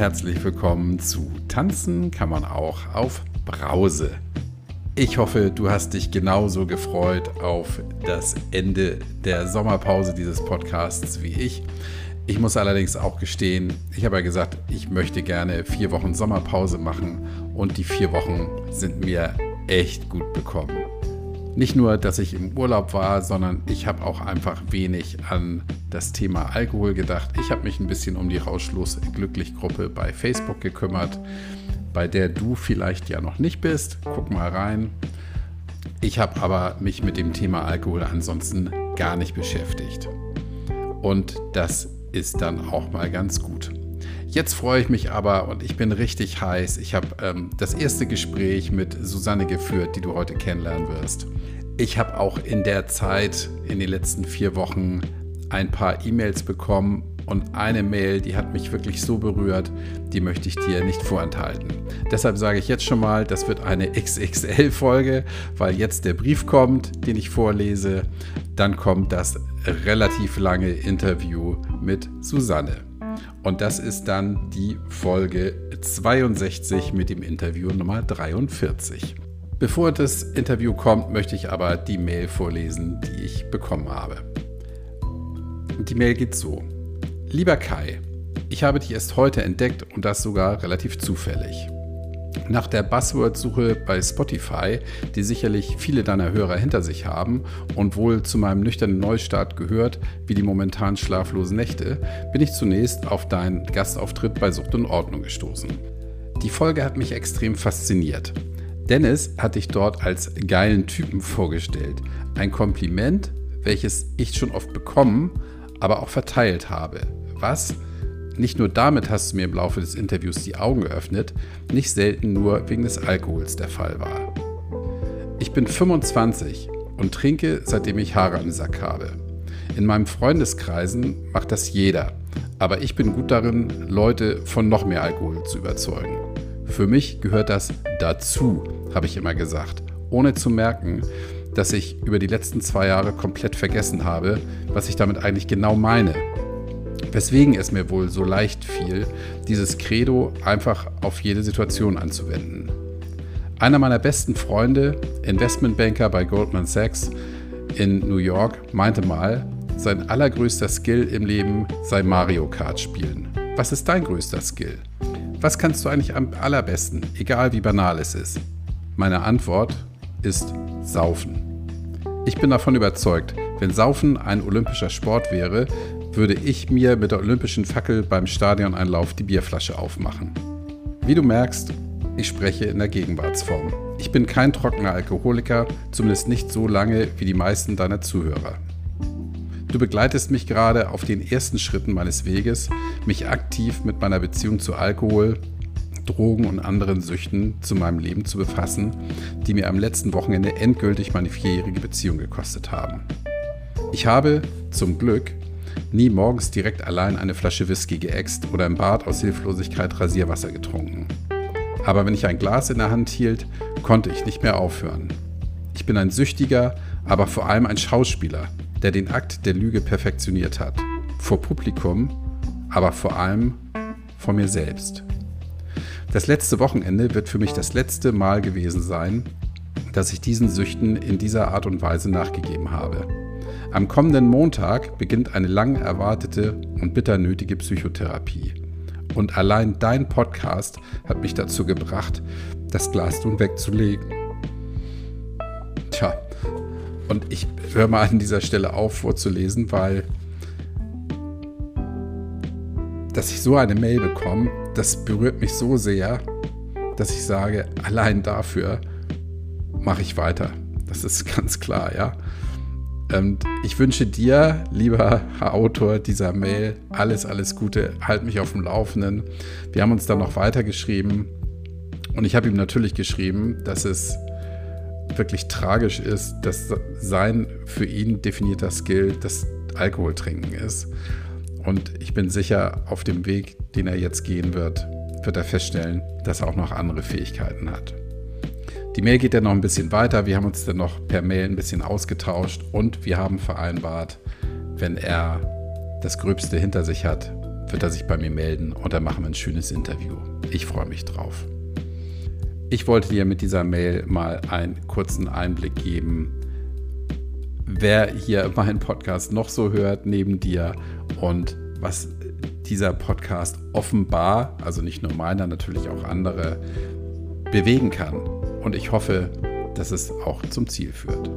herzlich willkommen zu Tanzen kann man auch auf Brause. Ich hoffe, du hast dich genauso gefreut auf das Ende der Sommerpause dieses Podcasts wie ich. Ich muss allerdings auch gestehen, ich habe ja gesagt, ich möchte gerne vier Wochen Sommerpause machen und die vier Wochen sind mir echt gut bekommen. Nicht nur, dass ich im Urlaub war, sondern ich habe auch einfach wenig an das Thema Alkohol gedacht. Ich habe mich ein bisschen um die Rauschlos Glücklich Gruppe bei Facebook gekümmert bei der du vielleicht ja noch nicht bist. Guck mal rein. Ich habe aber mich mit dem Thema Alkohol ansonsten gar nicht beschäftigt. Und das ist dann auch mal ganz gut. Jetzt freue ich mich aber und ich bin richtig heiß. Ich habe ähm, das erste Gespräch mit Susanne geführt, die du heute kennenlernen wirst. Ich habe auch in der Zeit, in den letzten vier Wochen, ein paar E-Mails bekommen und eine Mail, die hat mich wirklich so berührt, die möchte ich dir nicht vorenthalten. Deshalb sage ich jetzt schon mal, das wird eine XXL-Folge, weil jetzt der Brief kommt, den ich vorlese. Dann kommt das relativ lange Interview mit Susanne. Und das ist dann die Folge 62 mit dem Interview Nummer 43. Bevor das Interview kommt, möchte ich aber die Mail vorlesen, die ich bekommen habe. Die Mail geht so. Lieber Kai, ich habe dich erst heute entdeckt und das sogar relativ zufällig. Nach der Buzzword-Suche bei Spotify, die sicherlich viele deiner Hörer hinter sich haben und wohl zu meinem nüchternen Neustart gehört, wie die momentan schlaflosen Nächte, bin ich zunächst auf deinen Gastauftritt bei Sucht und Ordnung gestoßen. Die Folge hat mich extrem fasziniert. Dennis hat dich dort als geilen Typen vorgestellt. Ein Kompliment, welches ich schon oft bekommen, aber auch verteilt habe was, nicht nur damit hast du mir im Laufe des Interviews die Augen geöffnet, nicht selten nur wegen des Alkohols der Fall war. Ich bin 25 und trinke, seitdem ich Haare am Sack habe. In meinem Freundeskreisen macht das jeder, aber ich bin gut darin, Leute von noch mehr Alkohol zu überzeugen. Für mich gehört das dazu, habe ich immer gesagt, ohne zu merken, dass ich über die letzten zwei Jahre komplett vergessen habe, was ich damit eigentlich genau meine Weswegen es mir wohl so leicht fiel, dieses Credo einfach auf jede Situation anzuwenden. Einer meiner besten Freunde, Investmentbanker bei Goldman Sachs in New York, meinte mal, sein allergrößter Skill im Leben sei Mario Kart spielen. Was ist dein größter Skill? Was kannst du eigentlich am allerbesten, egal wie banal es ist? Meine Antwort ist Saufen. Ich bin davon überzeugt, wenn Saufen ein olympischer Sport wäre, würde ich mir mit der olympischen Fackel beim Stadioneinlauf die Bierflasche aufmachen. Wie du merkst, ich spreche in der Gegenwartsform. Ich bin kein trockener Alkoholiker, zumindest nicht so lange wie die meisten deiner Zuhörer. Du begleitest mich gerade auf den ersten Schritten meines Weges, mich aktiv mit meiner Beziehung zu Alkohol, Drogen und anderen Süchten zu meinem Leben zu befassen, die mir am letzten Wochenende endgültig meine vierjährige Beziehung gekostet haben. Ich habe zum Glück nie morgens direkt allein eine Flasche Whisky geäxt oder im Bad aus Hilflosigkeit Rasierwasser getrunken. Aber wenn ich ein Glas in der Hand hielt, konnte ich nicht mehr aufhören. Ich bin ein Süchtiger, aber vor allem ein Schauspieler, der den Akt der Lüge perfektioniert hat. Vor Publikum, aber vor allem vor mir selbst. Das letzte Wochenende wird für mich das letzte Mal gewesen sein, dass ich diesen Süchten in dieser Art und Weise nachgegeben habe. Am kommenden Montag beginnt eine lang erwartete und bitter nötige Psychotherapie. Und allein dein Podcast hat mich dazu gebracht, das Glas nun wegzulegen. Tja, und ich höre mal an dieser Stelle auf vorzulesen, weil dass ich so eine Mail bekomme, das berührt mich so sehr, dass ich sage, allein dafür mache ich weiter. Das ist ganz klar, ja. Und ich wünsche dir, lieber Autor dieser Mail, alles, alles Gute. Halt mich auf dem Laufenden. Wir haben uns dann noch weitergeschrieben. Und ich habe ihm natürlich geschrieben, dass es wirklich tragisch ist, dass sein für ihn definierter Skill das Alkoholtrinken ist. Und ich bin sicher, auf dem Weg, den er jetzt gehen wird, wird er feststellen, dass er auch noch andere Fähigkeiten hat. Die Mail geht dann noch ein bisschen weiter. Wir haben uns dann noch per Mail ein bisschen ausgetauscht und wir haben vereinbart, wenn er das Gröbste hinter sich hat, wird er sich bei mir melden und dann machen wir ein schönes Interview. Ich freue mich drauf. Ich wollte dir mit dieser Mail mal einen kurzen Einblick geben, wer hier meinen Podcast noch so hört neben dir und was dieser Podcast offenbar, also nicht nur meiner, natürlich auch andere, bewegen kann. Und ich hoffe, dass es auch zum Ziel führt.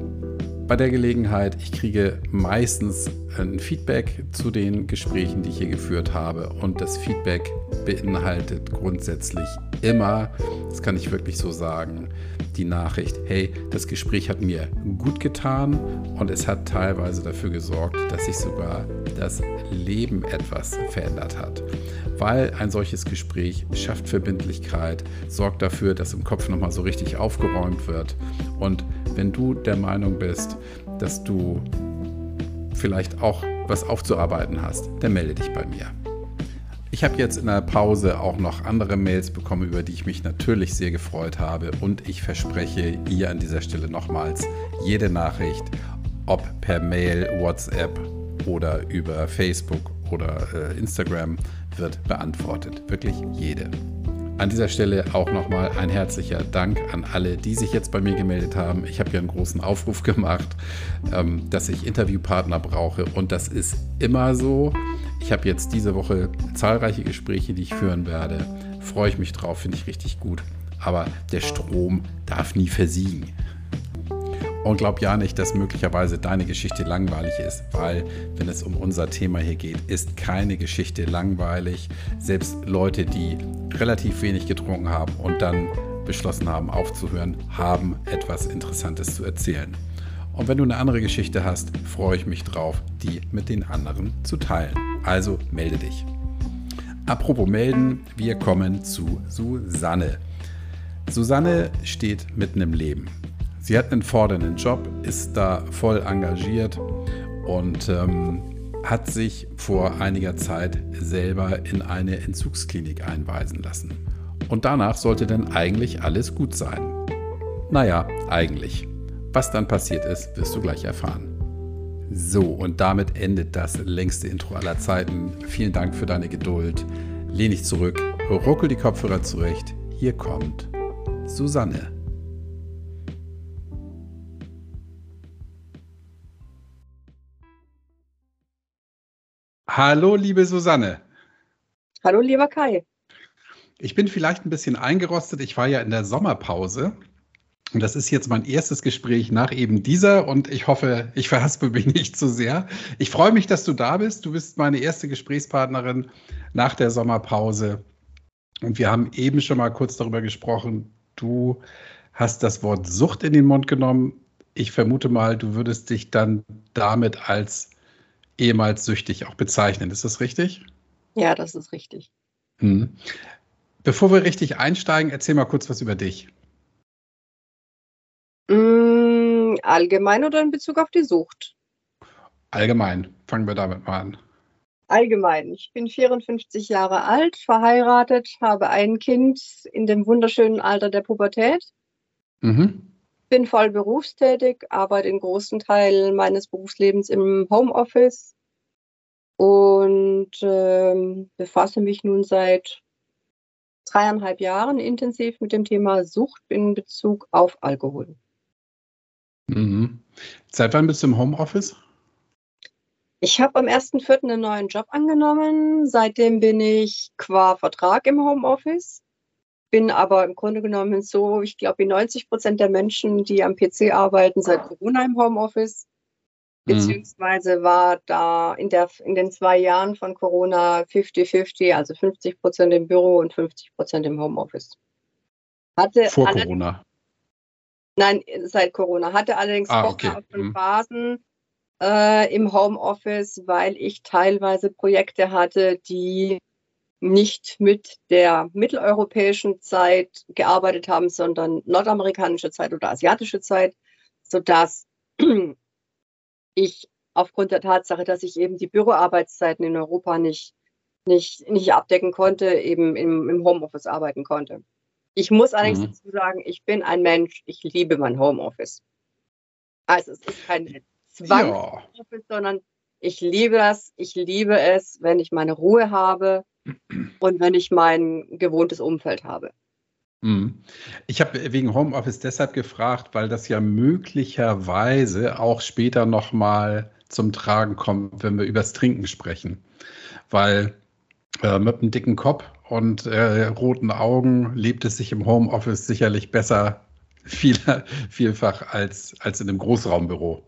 Bei der Gelegenheit, ich kriege meistens ein Feedback zu den Gesprächen, die ich hier geführt habe. Und das Feedback beinhaltet grundsätzlich immer, das kann ich wirklich so sagen, die Nachricht, hey, das Gespräch hat mir gut getan und es hat teilweise dafür gesorgt, dass sich sogar das Leben etwas verändert hat. Weil ein solches Gespräch schafft Verbindlichkeit, sorgt dafür, dass im Kopf nochmal so richtig aufgeräumt wird. Und wenn du der Meinung bist, dass du vielleicht auch was aufzuarbeiten hast, dann melde dich bei mir. Ich habe jetzt in der Pause auch noch andere Mails bekommen, über die ich mich natürlich sehr gefreut habe. Und ich verspreche hier an dieser Stelle nochmals, jede Nachricht, ob per Mail, WhatsApp oder über Facebook oder äh, Instagram, wird beantwortet. Wirklich jede. An dieser Stelle auch nochmal ein herzlicher Dank an alle, die sich jetzt bei mir gemeldet haben. Ich habe ja einen großen Aufruf gemacht, ähm, dass ich Interviewpartner brauche und das ist immer so. Ich habe jetzt diese Woche zahlreiche Gespräche, die ich führen werde. Freue ich mich drauf, finde ich richtig gut. Aber der Strom darf nie versiegen. Und glaub ja nicht, dass möglicherweise deine Geschichte langweilig ist, weil, wenn es um unser Thema hier geht, ist keine Geschichte langweilig. Selbst Leute, die relativ wenig getrunken haben und dann beschlossen haben aufzuhören, haben etwas Interessantes zu erzählen. Und wenn du eine andere Geschichte hast, freue ich mich drauf, die mit den anderen zu teilen. Also melde dich. Apropos melden, wir kommen zu Susanne. Susanne steht mitten im Leben. Sie hat einen fordernden Job, ist da voll engagiert und ähm, hat sich vor einiger Zeit selber in eine Entzugsklinik einweisen lassen. Und danach sollte dann eigentlich alles gut sein. Naja, eigentlich. Was dann passiert ist, wirst du gleich erfahren. So, und damit endet das längste Intro aller Zeiten. Vielen Dank für deine Geduld. Lehn dich zurück, ruckel die Kopfhörer zurecht. Hier kommt Susanne. Hallo, liebe Susanne. Hallo, lieber Kai. Ich bin vielleicht ein bisschen eingerostet. Ich war ja in der Sommerpause und das ist jetzt mein erstes Gespräch nach eben dieser und ich hoffe, ich verhaspel mich nicht zu sehr. Ich freue mich, dass du da bist. Du bist meine erste Gesprächspartnerin nach der Sommerpause und wir haben eben schon mal kurz darüber gesprochen. Du hast das Wort Sucht in den Mund genommen. Ich vermute mal, du würdest dich dann damit als ehemals süchtig auch bezeichnen. Ist das richtig? Ja, das ist richtig. Hm. Bevor wir richtig einsteigen, erzähl mal kurz was über dich. Mm, allgemein oder in Bezug auf die Sucht? Allgemein. Fangen wir damit mal an. Allgemein. Ich bin 54 Jahre alt, verheiratet, habe ein Kind in dem wunderschönen Alter der Pubertät. Mhm. Bin voll berufstätig, arbeite den großen Teil meines Berufslebens im Homeoffice und ähm, befasse mich nun seit dreieinhalb Jahren intensiv mit dem Thema Sucht in Bezug auf Alkohol. Mhm. Seit wann bist du im Homeoffice? Ich habe am 1.4. einen neuen Job angenommen. Seitdem bin ich qua Vertrag im Homeoffice. Bin aber im Grunde genommen so, ich glaube, wie 90 Prozent der Menschen, die am PC arbeiten, seit Corona im Homeoffice. Mhm. Beziehungsweise war da in, der, in den zwei Jahren von Corona 50-50, also 50 Prozent im Büro und 50 Prozent im Homeoffice. Hatte Vor Corona. Nein, seit Corona. Hatte allerdings ah, okay. mhm. Phasen äh, im Homeoffice, weil ich teilweise Projekte hatte, die nicht mit der mitteleuropäischen Zeit gearbeitet haben, sondern nordamerikanische Zeit oder asiatische Zeit, sodass ich aufgrund der Tatsache, dass ich eben die Büroarbeitszeiten in Europa nicht, nicht, nicht abdecken konnte, eben im, im Homeoffice arbeiten konnte. Ich muss allerdings mhm. dazu sagen, ich bin ein Mensch, ich liebe mein Homeoffice. Also es ist kein Zwangshomeoffice, ja. sondern Ich liebe das. Ich liebe es, wenn ich meine Ruhe habe und wenn ich mein gewohntes Umfeld habe. Mhm. Ich habe wegen Homeoffice deshalb gefragt, weil das ja möglicherweise auch später nochmal zum Tragen kommt, wenn wir übers Trinken sprechen. Weil äh, mit einem dicken Kopf und äh, roten Augen lebt es sich im Homeoffice sicherlich besser, viel, vielfach als, als in einem Großraumbüro.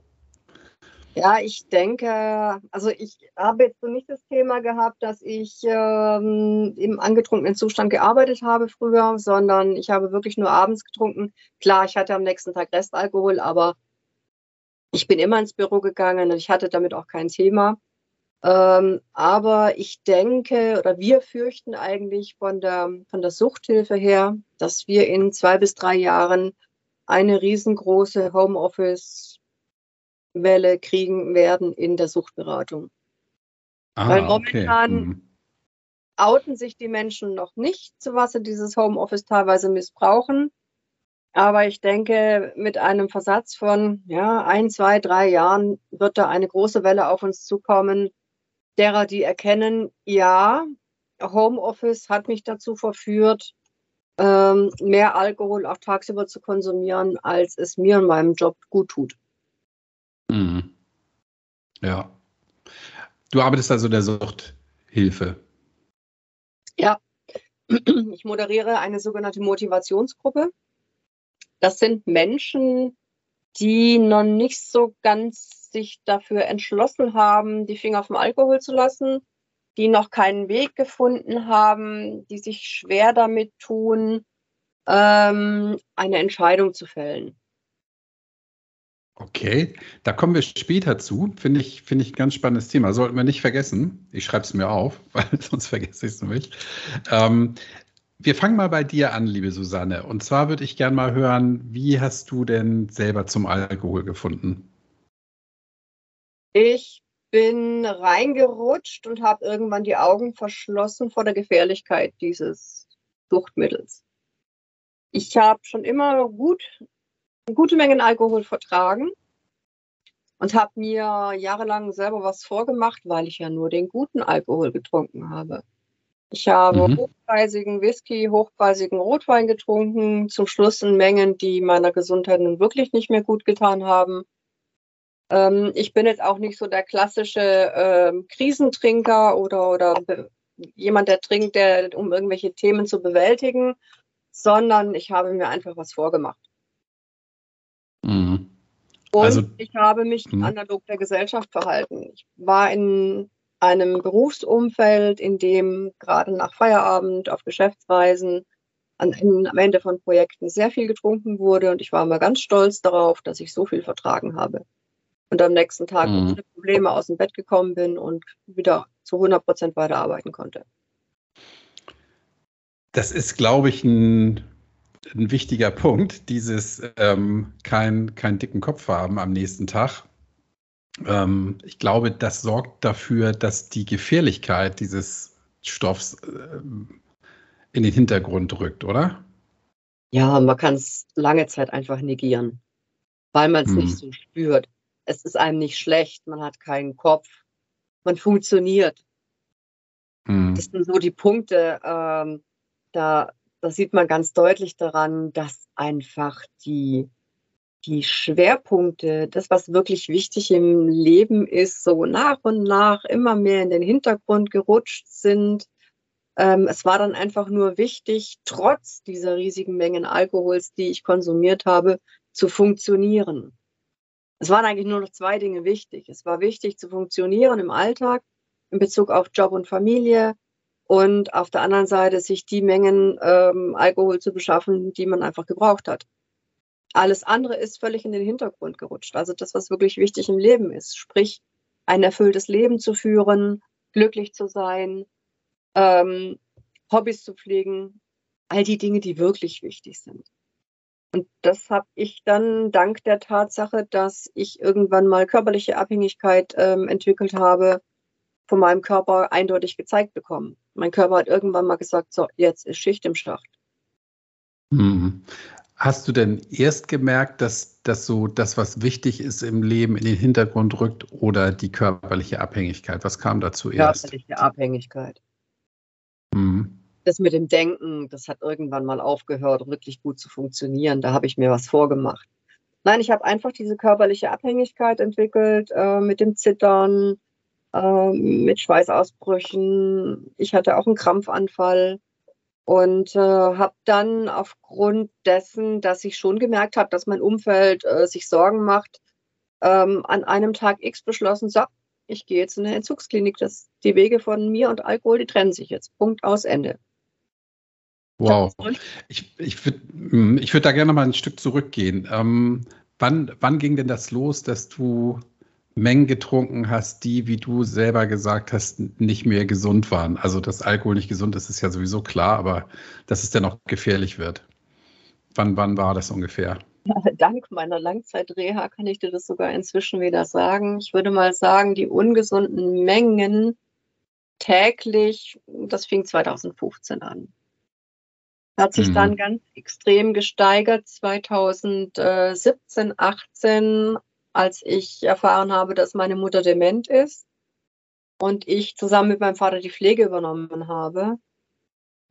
Ja, ich denke, also ich habe jetzt so nicht das Thema gehabt, dass ich ähm, im angetrunkenen Zustand gearbeitet habe früher, sondern ich habe wirklich nur abends getrunken. Klar, ich hatte am nächsten Tag Restalkohol, aber ich bin immer ins Büro gegangen und ich hatte damit auch kein Thema. Ähm, aber ich denke oder wir fürchten eigentlich von der, von der Suchthilfe her, dass wir in zwei bis drei Jahren eine riesengroße Homeoffice Welle kriegen werden in der Suchtberatung. Ah, Weil momentan okay. mhm. outen sich die Menschen noch nicht, zu was sie dieses Homeoffice teilweise missbrauchen. Aber ich denke, mit einem Versatz von ja, ein, zwei, drei Jahren wird da eine große Welle auf uns zukommen, derer, die erkennen, ja, Homeoffice hat mich dazu verführt, ähm, mehr Alkohol auch tagsüber zu konsumieren, als es mir in meinem Job gut tut. Ja. Du arbeitest also der Suchthilfe. Ja, ich moderiere eine sogenannte Motivationsgruppe. Das sind Menschen, die noch nicht so ganz sich dafür entschlossen haben, die Finger vom Alkohol zu lassen, die noch keinen Weg gefunden haben, die sich schwer damit tun, ähm, eine Entscheidung zu fällen. Okay, da kommen wir später zu. Finde ich, finde ich ein ganz spannendes Thema. Sollten wir nicht vergessen. Ich schreibe es mir auf, weil sonst vergesse ich es nämlich. Ähm, wir fangen mal bei dir an, liebe Susanne. Und zwar würde ich gerne mal hören, wie hast du denn selber zum Alkohol gefunden? Ich bin reingerutscht und habe irgendwann die Augen verschlossen vor der Gefährlichkeit dieses Suchtmittels. Ich habe schon immer gut gute Mengen Alkohol vertragen und habe mir jahrelang selber was vorgemacht, weil ich ja nur den guten Alkohol getrunken habe. Ich habe mhm. hochpreisigen Whisky, hochpreisigen Rotwein getrunken, zum Schluss in Mengen, die meiner Gesundheit nun wirklich nicht mehr gut getan haben. Ähm, ich bin jetzt auch nicht so der klassische ähm, Krisentrinker oder, oder jemand, der trinkt, der, um irgendwelche Themen zu bewältigen, sondern ich habe mir einfach was vorgemacht. Mhm. Und also, ich habe mich mh. analog der Gesellschaft verhalten. Ich war in einem Berufsumfeld, in dem gerade nach Feierabend auf Geschäftsreisen an, in, am Ende von Projekten sehr viel getrunken wurde und ich war immer ganz stolz darauf, dass ich so viel vertragen habe. Und am nächsten Tag mhm. ohne Probleme aus dem Bett gekommen bin und wieder zu 100 Prozent weiterarbeiten konnte. Das ist, glaube ich, ein ein wichtiger Punkt, dieses ähm, kein, keinen dicken Kopf haben am nächsten Tag. Ähm, ich glaube, das sorgt dafür, dass die Gefährlichkeit dieses Stoffs äh, in den Hintergrund rückt, oder? Ja, man kann es lange Zeit einfach negieren, weil man es hm. nicht so spürt. Es ist einem nicht schlecht, man hat keinen Kopf, man funktioniert. Hm. Das sind so die Punkte, ähm, da das sieht man ganz deutlich daran, dass einfach die, die Schwerpunkte, das, was wirklich wichtig im Leben ist, so nach und nach immer mehr in den Hintergrund gerutscht sind. Ähm, es war dann einfach nur wichtig, trotz dieser riesigen Mengen Alkohols, die ich konsumiert habe, zu funktionieren. Es waren eigentlich nur noch zwei Dinge wichtig. Es war wichtig zu funktionieren im Alltag in Bezug auf Job und Familie und auf der anderen Seite sich die Mengen ähm, Alkohol zu beschaffen, die man einfach gebraucht hat. Alles andere ist völlig in den Hintergrund gerutscht. Also das, was wirklich wichtig im Leben ist, sprich ein erfülltes Leben zu führen, glücklich zu sein, ähm, Hobbys zu pflegen, all die Dinge, die wirklich wichtig sind. Und das habe ich dann dank der Tatsache, dass ich irgendwann mal körperliche Abhängigkeit ähm, entwickelt habe, von meinem Körper eindeutig gezeigt bekommen. Mein Körper hat irgendwann mal gesagt, so, jetzt ist Schicht im Schacht. Mhm. Hast du denn erst gemerkt, dass das so das, was wichtig ist im Leben, in den Hintergrund rückt oder die körperliche Abhängigkeit? Was kam dazu erst? Körperliche Abhängigkeit. Mhm. Das mit dem Denken, das hat irgendwann mal aufgehört, wirklich gut zu funktionieren. Da habe ich mir was vorgemacht. Nein, ich habe einfach diese körperliche Abhängigkeit entwickelt äh, mit dem Zittern, äh, mit Schweißausbrüchen. Ich hatte auch einen Krampfanfall und äh, habe dann aufgrund dessen, dass ich schon gemerkt habe, dass mein Umfeld äh, sich Sorgen macht, ähm, an einem Tag X beschlossen, so, ich gehe jetzt in eine Entzugsklinik. Das, die Wege von mir und Alkohol, die trennen sich jetzt. Punkt aus Ende. Wow. Ich, ich würde hm, ich würd da gerne mal ein Stück zurückgehen. Ähm, wann, wann ging denn das los, dass du Mengen getrunken hast, die, wie du selber gesagt hast, nicht mehr gesund waren. Also, dass Alkohol nicht gesund ist, ist ja sowieso klar, aber dass es dennoch gefährlich wird. Wann, wann war das ungefähr? Ja, dank meiner Langzeitreha kann ich dir das sogar inzwischen wieder sagen. Ich würde mal sagen, die ungesunden Mengen täglich, das fing 2015 an. Hat sich mhm. dann ganz extrem gesteigert 2017, 18 als ich erfahren habe, dass meine Mutter dement ist und ich zusammen mit meinem Vater die Pflege übernommen habe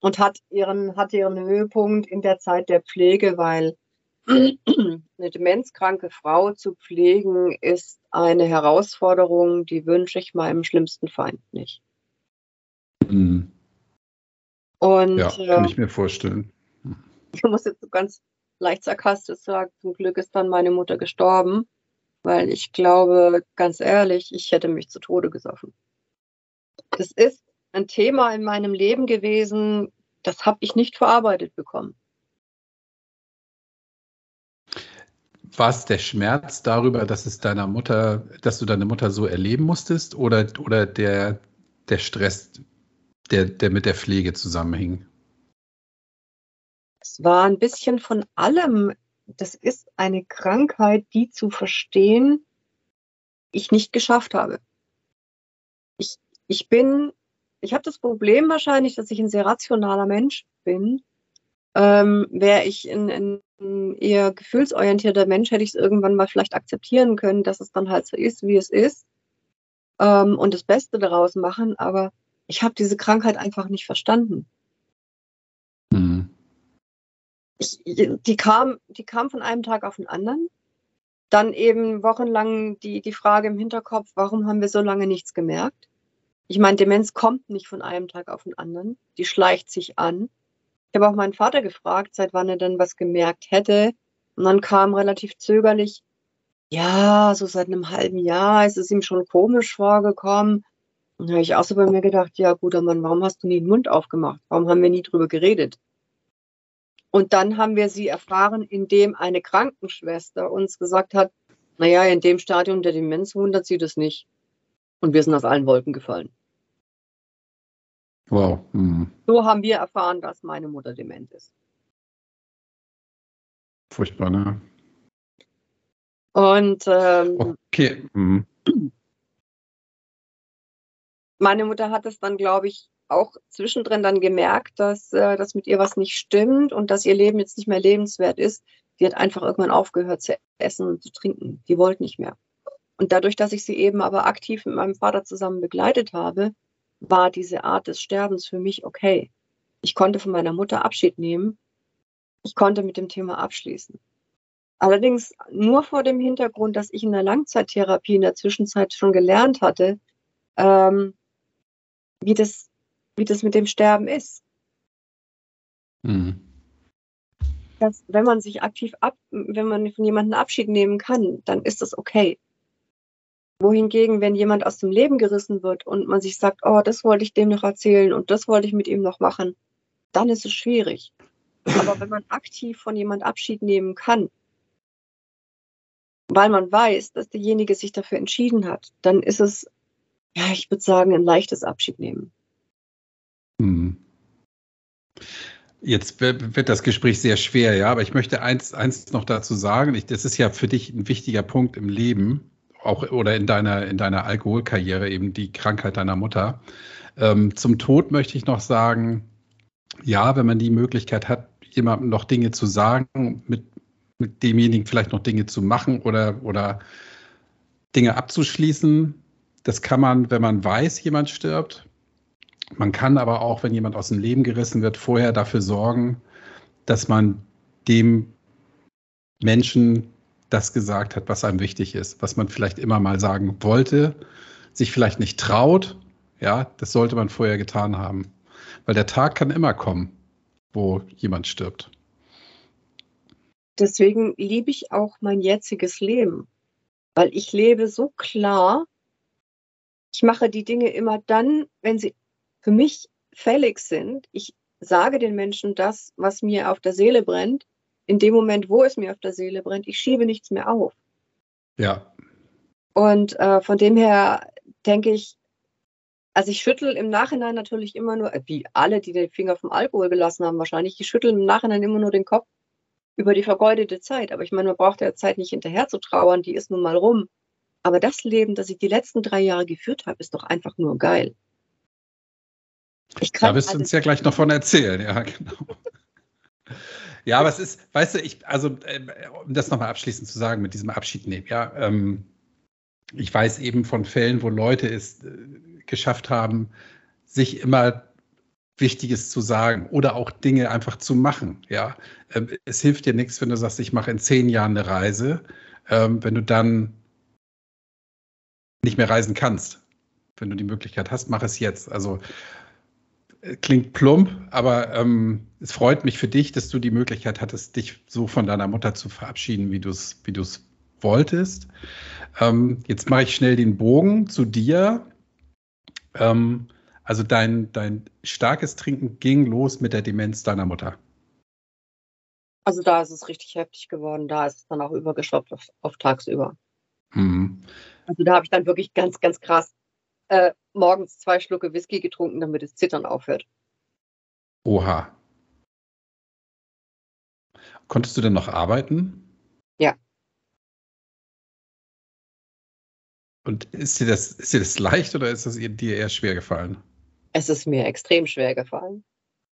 und hat ihren, hatte ihren Höhepunkt in der Zeit der Pflege, weil eine demenzkranke Frau zu pflegen ist eine Herausforderung, die wünsche ich meinem schlimmsten Feind nicht. Mhm. Und, ja, kann äh, ich mir vorstellen. Ich muss jetzt so ganz leicht sarkastisch sagen, zum Glück ist dann meine Mutter gestorben weil ich glaube, ganz ehrlich, ich hätte mich zu Tode gesoffen. Das ist ein Thema in meinem Leben gewesen, das habe ich nicht verarbeitet bekommen. War es der Schmerz darüber, dass es deiner Mutter, dass du deine Mutter so erleben musstest oder, oder der, der Stress, der, der mit der Pflege zusammenhing? Es war ein bisschen von allem das ist eine Krankheit, die zu verstehen, ich nicht geschafft habe. Ich, ich bin, ich habe das Problem wahrscheinlich, dass ich ein sehr rationaler Mensch bin. Ähm, Wäre ich ein, ein eher gefühlsorientierter Mensch, hätte ich es irgendwann mal vielleicht akzeptieren können, dass es dann halt so ist, wie es ist ähm, und das Beste daraus machen. Aber ich habe diese Krankheit einfach nicht verstanden. Mhm ich, die, kam, die kam von einem Tag auf den anderen. Dann eben wochenlang die, die Frage im Hinterkopf, warum haben wir so lange nichts gemerkt? Ich meine, Demenz kommt nicht von einem Tag auf den anderen. Die schleicht sich an. Ich habe auch meinen Vater gefragt, seit wann er denn was gemerkt hätte. Und dann kam relativ zögerlich, ja, so seit einem halben Jahr ist es ihm schon komisch vorgekommen. Und da habe ich auch so bei mir gedacht, ja, guter Mann, warum hast du nie den Mund aufgemacht? Warum haben wir nie drüber geredet? Und dann haben wir sie erfahren, indem eine Krankenschwester uns gesagt hat, naja, in dem Stadium der Demenz wundert sie das nicht. Und wir sind aus allen Wolken gefallen. Wow. Mhm. So haben wir erfahren, dass meine Mutter dement ist. Furchtbar, ne? Und ähm, okay. Mhm. meine Mutter hat es dann, glaube ich, auch zwischendrin dann gemerkt, dass, äh, dass mit ihr was nicht stimmt und dass ihr Leben jetzt nicht mehr lebenswert ist. Sie hat einfach irgendwann aufgehört zu essen und zu trinken. Die wollte nicht mehr. Und dadurch, dass ich sie eben aber aktiv mit meinem Vater zusammen begleitet habe, war diese Art des Sterbens für mich okay. Ich konnte von meiner Mutter Abschied nehmen. Ich konnte mit dem Thema abschließen. Allerdings nur vor dem Hintergrund, dass ich in der Langzeittherapie in der Zwischenzeit schon gelernt hatte, ähm, wie das wie das mit dem Sterben ist. Mhm. Dass, wenn man sich aktiv ab, wenn man von jemandem Abschied nehmen kann, dann ist das okay. Wohingegen, wenn jemand aus dem Leben gerissen wird und man sich sagt, oh, das wollte ich dem noch erzählen und das wollte ich mit ihm noch machen, dann ist es schwierig. Aber wenn man aktiv von jemand Abschied nehmen kann, weil man weiß, dass derjenige sich dafür entschieden hat, dann ist es, ja, ich würde sagen, ein leichtes Abschied nehmen. Mhm. Jetzt wird das Gespräch sehr schwer, ja, aber ich möchte eins, eins noch dazu sagen. Ich, das ist ja für dich ein wichtiger Punkt im Leben, auch oder in deiner, in deiner Alkoholkarriere, eben die Krankheit deiner Mutter. Ähm, zum Tod möchte ich noch sagen, ja, wenn man die Möglichkeit hat, jemandem noch Dinge zu sagen, mit, mit demjenigen vielleicht noch Dinge zu machen oder, oder Dinge abzuschließen. Das kann man, wenn man weiß, jemand stirbt. Man kann aber auch, wenn jemand aus dem Leben gerissen wird, vorher dafür sorgen, dass man dem Menschen das gesagt hat, was einem wichtig ist, was man vielleicht immer mal sagen wollte, sich vielleicht nicht traut. Ja, das sollte man vorher getan haben. Weil der Tag kann immer kommen, wo jemand stirbt. Deswegen liebe ich auch mein jetziges Leben, weil ich lebe so klar. Ich mache die Dinge immer dann, wenn sie für mich fällig sind. Ich sage den Menschen das, was mir auf der Seele brennt. In dem Moment, wo es mir auf der Seele brennt, ich schiebe nichts mehr auf. Ja. Und äh, von dem her denke ich, also ich schüttel im Nachhinein natürlich immer nur, wie alle, die den Finger vom Alkohol gelassen haben, wahrscheinlich, die schütteln im Nachhinein immer nur den Kopf über die vergeudete Zeit. Aber ich meine, man braucht der Zeit nicht hinterher zu trauern, die ist nun mal rum. Aber das Leben, das ich die letzten drei Jahre geführt habe, ist doch einfach nur geil. Da wirst du uns ja gleich noch von erzählen, ja, genau. ja, aber es ist, weißt du, ich, also, äh, um das nochmal abschließend zu sagen, mit diesem Abschied nehmen, ja, ähm, ich weiß eben von Fällen, wo Leute es äh, geschafft haben, sich immer Wichtiges zu sagen oder auch Dinge einfach zu machen. Ja, ähm, es hilft dir nichts, wenn du sagst, ich mache in zehn Jahren eine Reise, ähm, wenn du dann nicht mehr reisen kannst. Wenn du die Möglichkeit hast, mach es jetzt. Also klingt plump, aber ähm, es freut mich für dich, dass du die Möglichkeit hattest, dich so von deiner Mutter zu verabschieden, wie du es wie wolltest. Ähm, jetzt mache ich schnell den Bogen zu dir. Ähm, also dein, dein starkes Trinken ging los mit der Demenz deiner Mutter. Also da ist es richtig heftig geworden. Da ist es dann auch übergeschwappt auf, auf tagsüber. Mhm. Also da habe ich dann wirklich ganz, ganz krass äh, morgens zwei Schlucke Whisky getrunken, damit das Zittern aufhört. Oha. Konntest du denn noch arbeiten? Ja. Und ist dir das, ist dir das leicht oder ist das dir eher schwer gefallen? Es ist mir extrem schwer gefallen.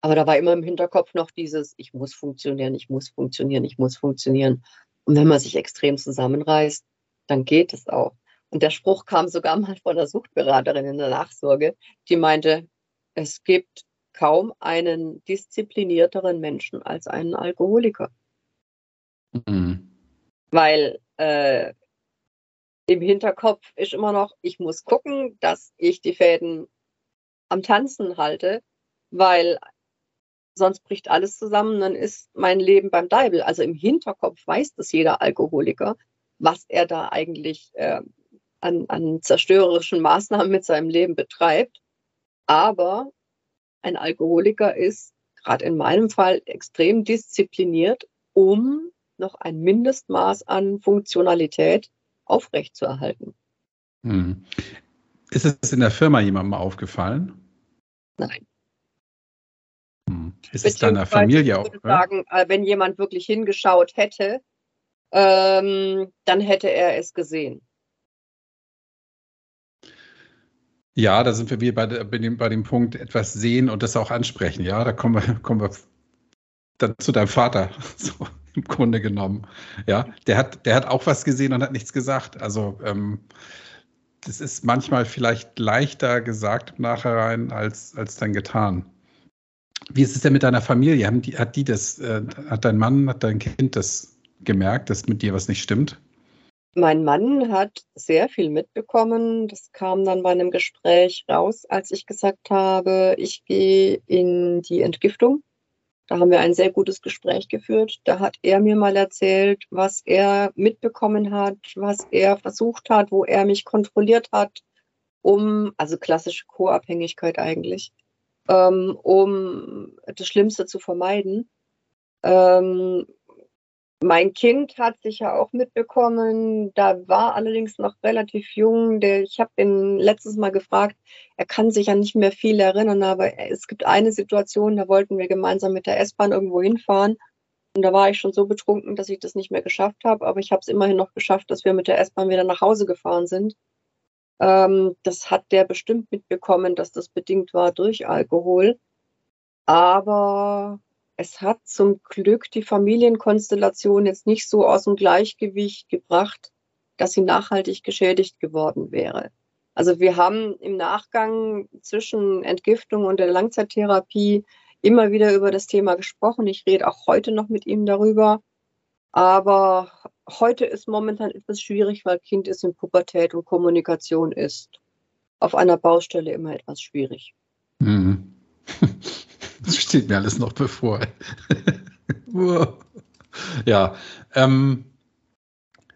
Aber da war immer im Hinterkopf noch dieses, ich muss funktionieren, ich muss funktionieren, ich muss funktionieren. Und wenn man sich extrem zusammenreißt, dann geht es auch. Und der Spruch kam sogar mal von der Suchtberaterin in der Nachsorge, die meinte, es gibt kaum einen disziplinierteren Menschen als einen Alkoholiker. Mhm. Weil äh, im Hinterkopf ist immer noch, ich muss gucken, dass ich die Fäden am Tanzen halte, weil sonst bricht alles zusammen, dann ist mein Leben beim Deibel. Also im Hinterkopf weiß das jeder Alkoholiker, was er da eigentlich äh, an, an zerstörerischen Maßnahmen mit seinem Leben betreibt. Aber ein Alkoholiker ist gerade in meinem Fall extrem diszipliniert, um noch ein Mindestmaß an Funktionalität aufrechtzuerhalten. Hm. Ist es in der Firma jemandem aufgefallen? Nein. Hm. Ist es deiner Familie auch? Ich würde sagen, äh, wenn jemand wirklich hingeschaut hätte, ähm, dann hätte er es gesehen. Ja, da sind wir wieder bei, bei, dem, bei dem Punkt etwas sehen und das auch ansprechen. Ja, da kommen wir, kommen wir dann zu deinem Vater. So im Grunde genommen. Ja, der hat, der hat auch was gesehen und hat nichts gesagt. Also ähm, das ist manchmal vielleicht leichter gesagt im Nachhinein als, als dann getan. Wie ist es denn mit deiner Familie? Die, hat die das, äh, hat dein Mann, hat dein Kind das gemerkt, dass mit dir was nicht stimmt? Mein Mann hat sehr viel mitbekommen. Das kam dann bei einem Gespräch raus, als ich gesagt habe, ich gehe in die Entgiftung. Da haben wir ein sehr gutes Gespräch geführt. Da hat er mir mal erzählt, was er mitbekommen hat, was er versucht hat, wo er mich kontrolliert hat, um, also klassische Co-Abhängigkeit eigentlich, ähm, um das Schlimmste zu vermeiden. Ähm, mein Kind hat sich ja auch mitbekommen, da war allerdings noch relativ jung. Der, ich habe ihn letztes Mal gefragt, er kann sich ja nicht mehr viel erinnern, aber es gibt eine Situation, da wollten wir gemeinsam mit der S-Bahn irgendwo hinfahren. Und da war ich schon so betrunken, dass ich das nicht mehr geschafft habe. Aber ich habe es immerhin noch geschafft, dass wir mit der S-Bahn wieder nach Hause gefahren sind. Ähm, das hat der bestimmt mitbekommen, dass das bedingt war durch Alkohol. Aber es hat zum Glück die Familienkonstellation jetzt nicht so aus dem Gleichgewicht gebracht, dass sie nachhaltig geschädigt geworden wäre. Also wir haben im Nachgang zwischen Entgiftung und der Langzeittherapie immer wieder über das Thema gesprochen. Ich rede auch heute noch mit ihm darüber. Aber heute ist momentan etwas schwierig, weil Kind ist in Pubertät und Kommunikation ist auf einer Baustelle immer etwas schwierig. Mhm. Das steht mir alles noch bevor. ja. Ähm,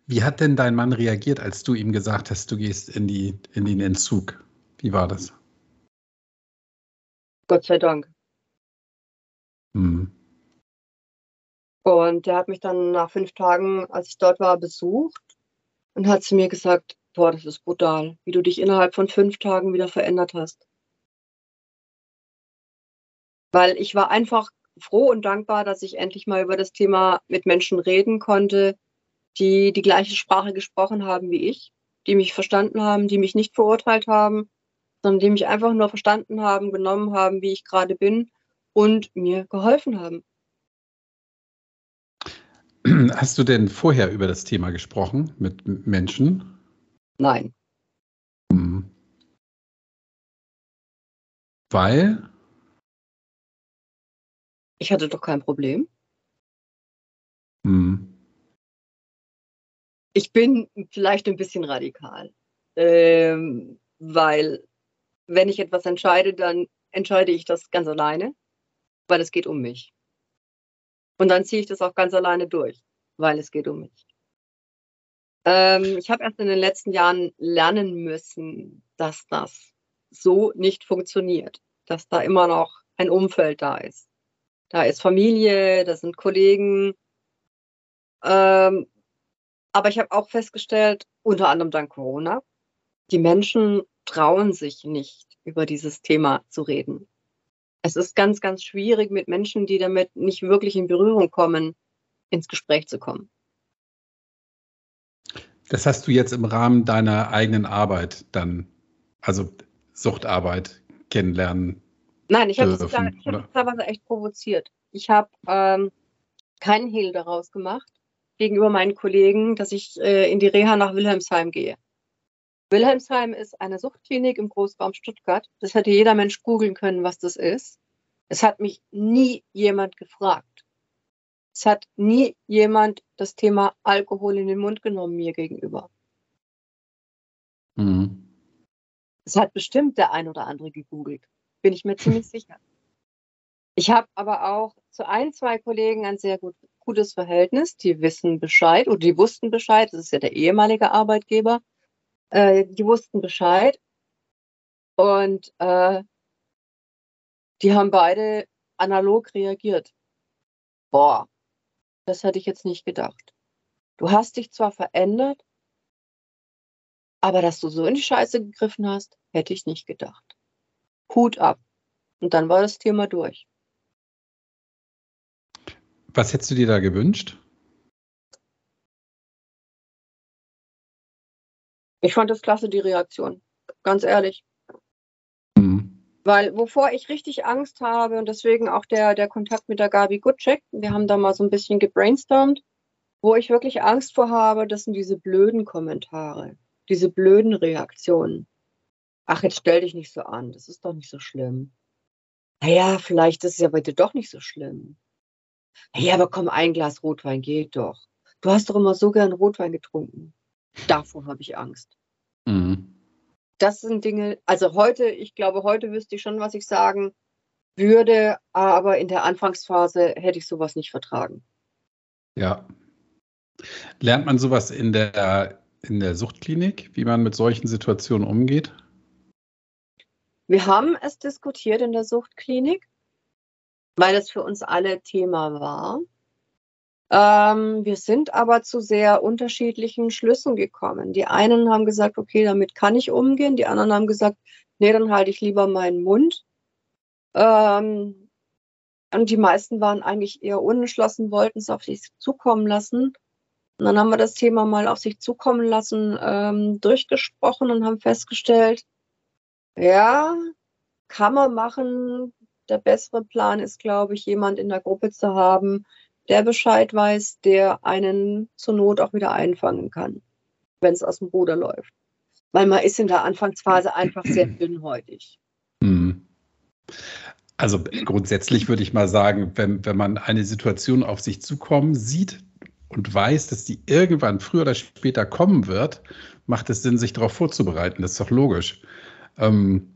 wie hat denn dein Mann reagiert, als du ihm gesagt hast, du gehst in, die, in den Entzug? Wie war das? Gott sei Dank. Mhm. Und der hat mich dann nach fünf Tagen, als ich dort war, besucht und hat zu mir gesagt, boah, das ist brutal, wie du dich innerhalb von fünf Tagen wieder verändert hast. Weil ich war einfach froh und dankbar, dass ich endlich mal über das Thema mit Menschen reden konnte, die die gleiche Sprache gesprochen haben wie ich, die mich verstanden haben, die mich nicht verurteilt haben, sondern die mich einfach nur verstanden haben, genommen haben, wie ich gerade bin und mir geholfen haben. Hast du denn vorher über das Thema gesprochen mit Menschen? Nein. Hm. Weil? Ich hatte doch kein Problem. Hm. Ich bin vielleicht ein bisschen radikal, ähm, weil wenn ich etwas entscheide, dann entscheide ich das ganz alleine weil es geht um mich. Und dann ziehe ich das auch ganz alleine durch, weil es geht um mich. Ähm, ich habe erst in den letzten Jahren lernen müssen, dass das so nicht funktioniert, dass da immer noch ein Umfeld da ist. Da ist Familie, da sind Kollegen. Ähm, aber ich habe auch festgestellt, unter anderem dank Corona, die Menschen trauen sich nicht, über dieses Thema zu reden es ist ganz, ganz schwierig, mit Menschen, die damit nicht wirklich in Berührung kommen, ins Gespräch zu kommen. Das hast du jetzt im Rahmen deiner eigenen Arbeit dann, also Suchtarbeit kennenlernen. Nein, ich habe es teilweise echt provoziert. Ich habe ähm, keinen Hehl daraus gemacht gegenüber meinen Kollegen, dass ich äh, in die Reha nach Wilhelmsheim gehe. Wilhelmsheim ist eine Suchtklinik im Großraum Stuttgart. Das hätte jeder Mensch googeln können, was das ist. Es hat mich nie jemand gefragt. Es hat nie jemand das Thema Alkohol in den Mund genommen mir gegenüber. Mhm. Es hat bestimmt der ein oder andere gegoogelt, bin ich mir ziemlich sicher. Ich habe aber auch zu ein, zwei Kollegen ein sehr gut, gutes Verhältnis. Die wissen Bescheid oder die wussten Bescheid. Das ist ja der ehemalige Arbeitgeber. Äh, die wussten Bescheid. Und äh, die haben beide analog reagiert. Boah, das hätte ich jetzt nicht gedacht. Du hast dich zwar verändert, aber dass du so in die Scheiße gegriffen hast, hätte ich nicht gedacht. Hut ab. Und dann war das Thema durch. Was hättest du dir da gewünscht? Ich fand das klasse, die Reaktion. Ganz ehrlich. Mhm. Weil wovor ich richtig Angst habe und deswegen auch der, der Kontakt mit der Gabi Gutschek, wir haben da mal so ein bisschen gebrainstormt, wo ich wirklich Angst vor habe, das sind diese blöden Kommentare, diese blöden Reaktionen. Ach, jetzt stell dich nicht so an, das ist doch nicht so schlimm. Naja, vielleicht ist es ja bei dir doch nicht so schlimm. Hey, aber komm, ein Glas Rotwein geht doch. Du hast doch immer so gern Rotwein getrunken. Davor habe ich Angst. Mhm. Das sind Dinge, also heute, ich glaube, heute wüsste ich schon, was ich sagen würde, aber in der Anfangsphase hätte ich sowas nicht vertragen. Ja. Lernt man sowas in der, in der Suchtklinik, wie man mit solchen Situationen umgeht? Wir haben es diskutiert in der Suchtklinik, weil es für uns alle Thema war. Ähm, wir sind aber zu sehr unterschiedlichen Schlüssen gekommen. Die einen haben gesagt, okay, damit kann ich umgehen. Die anderen haben gesagt, nee, dann halte ich lieber meinen Mund. Ähm, und die meisten waren eigentlich eher unentschlossen, wollten es auf sich zukommen lassen. Und dann haben wir das Thema mal auf sich zukommen lassen, ähm, durchgesprochen und haben festgestellt, ja, kann man machen, der bessere Plan ist, glaube ich, jemand in der Gruppe zu haben, der Bescheid weiß, der einen zur Not auch wieder einfangen kann, wenn es aus dem Ruder läuft. Weil man ist in der Anfangsphase einfach sehr dünnhäutig. Mhm. Also grundsätzlich würde ich mal sagen, wenn, wenn man eine Situation auf sich zukommen sieht und weiß, dass die irgendwann früher oder später kommen wird, macht es Sinn, sich darauf vorzubereiten. Das ist doch logisch. Ähm,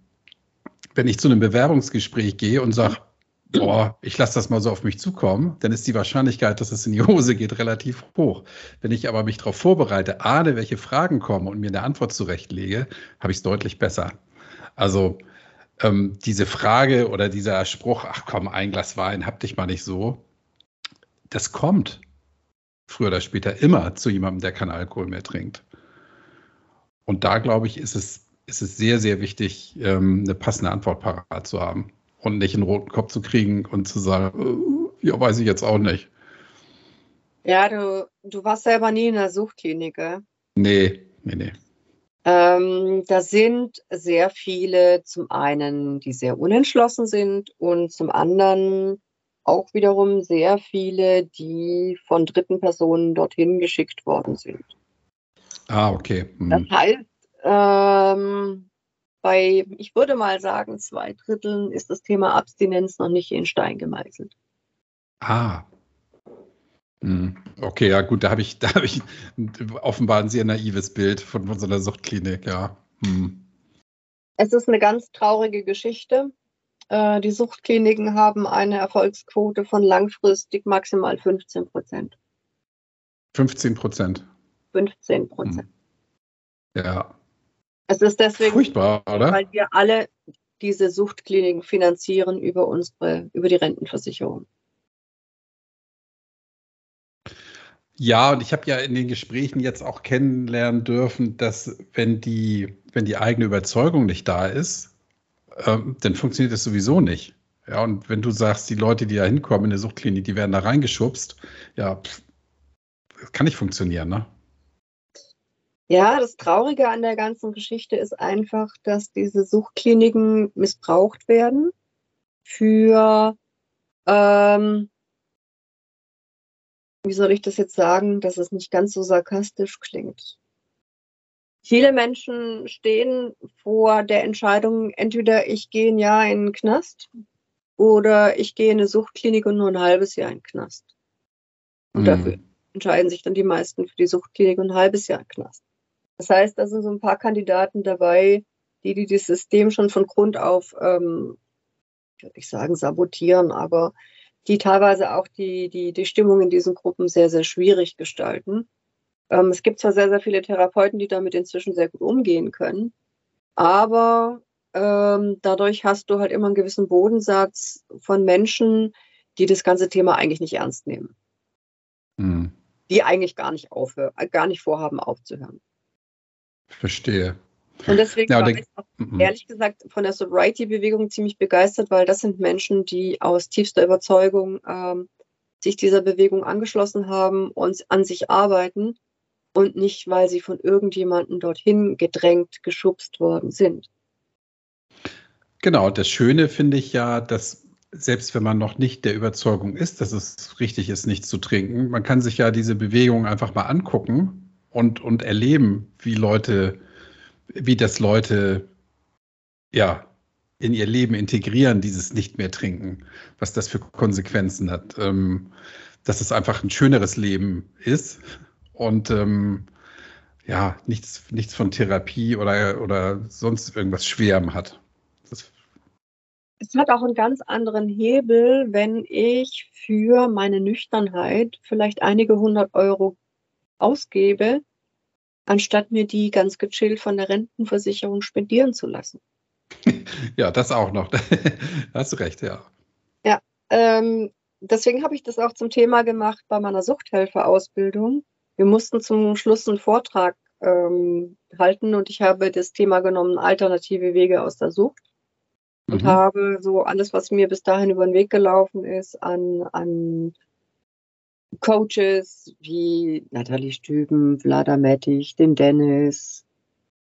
wenn ich zu einem Bewerbungsgespräch gehe und sage, boah, ich lasse das mal so auf mich zukommen, dann ist die Wahrscheinlichkeit, dass es in die Hose geht, relativ hoch. Wenn ich aber mich darauf vorbereite, ahne, welche Fragen kommen und mir eine Antwort zurechtlege, habe ich es deutlich besser. Also ähm, diese Frage oder dieser Spruch, ach komm, ein Glas Wein, hab dich mal nicht so, das kommt früher oder später immer zu jemandem, der keinen Alkohol mehr trinkt. Und da, glaube ich, ist es, ist es sehr, sehr wichtig, ähm, eine passende Antwort parat zu haben und nicht einen roten Kopf zu kriegen und zu sagen, äh, ja, weiß ich jetzt auch nicht. Ja, du, du warst selber nie in der Suchtklinik, gell? Nee, nee, nee. Ähm, da sind sehr viele, zum einen, die sehr unentschlossen sind und zum anderen auch wiederum sehr viele, die von dritten Personen dorthin geschickt worden sind. Ah, okay. Hm. Das heißt, ähm, bei, ich würde mal sagen, zwei Dritteln ist das Thema Abstinenz noch nicht in Stein gemeißelt. Ah. Hm. Okay, ja gut, da habe ich, da habe ich offenbar ein sehr naives Bild von, von so einer Suchtklinik, ja. Hm. Es ist eine ganz traurige Geschichte. Äh, die Suchtkliniken haben eine Erfolgsquote von langfristig maximal 15 Prozent. 15 Prozent. 15 Prozent. Hm. Ja. Es ist deswegen furchtbar, oder? Weil wir alle diese Suchtkliniken finanzieren über unsere, über die Rentenversicherung. Ja, und ich habe ja in den Gesprächen jetzt auch kennenlernen dürfen, dass wenn die, wenn die eigene Überzeugung nicht da ist, ähm, dann funktioniert das sowieso nicht. Ja, und wenn du sagst, die Leute, die da hinkommen in der Suchtklinik, die werden da reingeschubst, ja, pff, das kann nicht funktionieren, ne? Ja, das Traurige an der ganzen Geschichte ist einfach, dass diese Suchtkliniken missbraucht werden für, ähm, wie soll ich das jetzt sagen, dass es nicht ganz so sarkastisch klingt. Viele Menschen stehen vor der Entscheidung, entweder ich gehe ein Jahr in den Knast oder ich gehe in eine Suchtklinik und nur ein halbes Jahr in den Knast. Und mhm. dafür entscheiden sich dann die meisten für die Suchtklinik und ein halbes Jahr in den Knast. Das heißt, da sind so ein paar Kandidaten dabei, die, die das System schon von Grund auf, ähm, ich würde nicht sagen sabotieren, aber die teilweise auch die, die, die Stimmung in diesen Gruppen sehr, sehr schwierig gestalten. Ähm, es gibt zwar sehr, sehr viele Therapeuten, die damit inzwischen sehr gut umgehen können, aber ähm, dadurch hast du halt immer einen gewissen Bodensatz von Menschen, die das ganze Thema eigentlich nicht ernst nehmen. Mhm. Die eigentlich gar nicht aufhören, gar nicht vorhaben aufzuhören. Verstehe. Und deswegen ja, war ich auch, mhm. ehrlich gesagt von der Sobriety-Bewegung ziemlich begeistert, weil das sind Menschen, die aus tiefster Überzeugung ähm, sich dieser Bewegung angeschlossen haben und an sich arbeiten und nicht, weil sie von irgendjemandem dorthin gedrängt, geschubst worden sind. Genau, das Schöne finde ich ja, dass selbst wenn man noch nicht der Überzeugung ist, dass es richtig ist, nichts zu trinken, man kann sich ja diese Bewegung einfach mal angucken und, und erleben, wie Leute, wie das Leute ja in ihr Leben integrieren, dieses nicht mehr trinken, was das für Konsequenzen hat. Ähm, dass es einfach ein schöneres Leben ist und ähm, ja, nichts, nichts von Therapie oder, oder sonst irgendwas Schwerem hat. Das es hat auch einen ganz anderen Hebel, wenn ich für meine Nüchternheit vielleicht einige hundert Euro ausgebe, anstatt mir die ganz gechillt von der Rentenversicherung spendieren zu lassen. Ja, das auch noch. da hast du recht, ja. Ja, ähm, deswegen habe ich das auch zum Thema gemacht bei meiner Suchthelferausbildung. Wir mussten zum Schluss einen Vortrag ähm, halten und ich habe das Thema genommen, alternative Wege aus der Sucht. Und mhm. habe so alles, was mir bis dahin über den Weg gelaufen ist, an, an Coaches wie Nathalie Stüben, Vlada Mettich, den Dennis.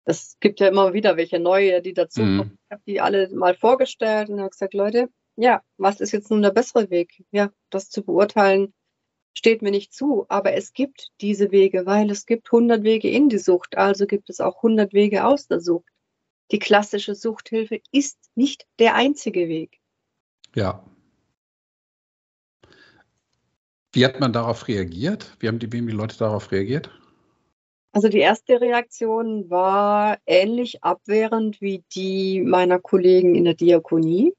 Es gibt ja immer wieder welche neue, die dazu mhm. kommen. Ich habe die alle mal vorgestellt und habe gesagt, Leute, ja, was ist jetzt nun der bessere Weg? Ja, das zu beurteilen steht mir nicht zu, aber es gibt diese Wege, weil es gibt 100 Wege in die Sucht, also gibt es auch 100 Wege aus der Sucht. Die klassische Suchthilfe ist nicht der einzige Weg. Ja. Wie hat man darauf reagiert? Wie haben die, wie haben die Leute darauf reagiert? Also die erste Reaktion war ähnlich abwehrend wie die meiner Kollegen in der Diakonie.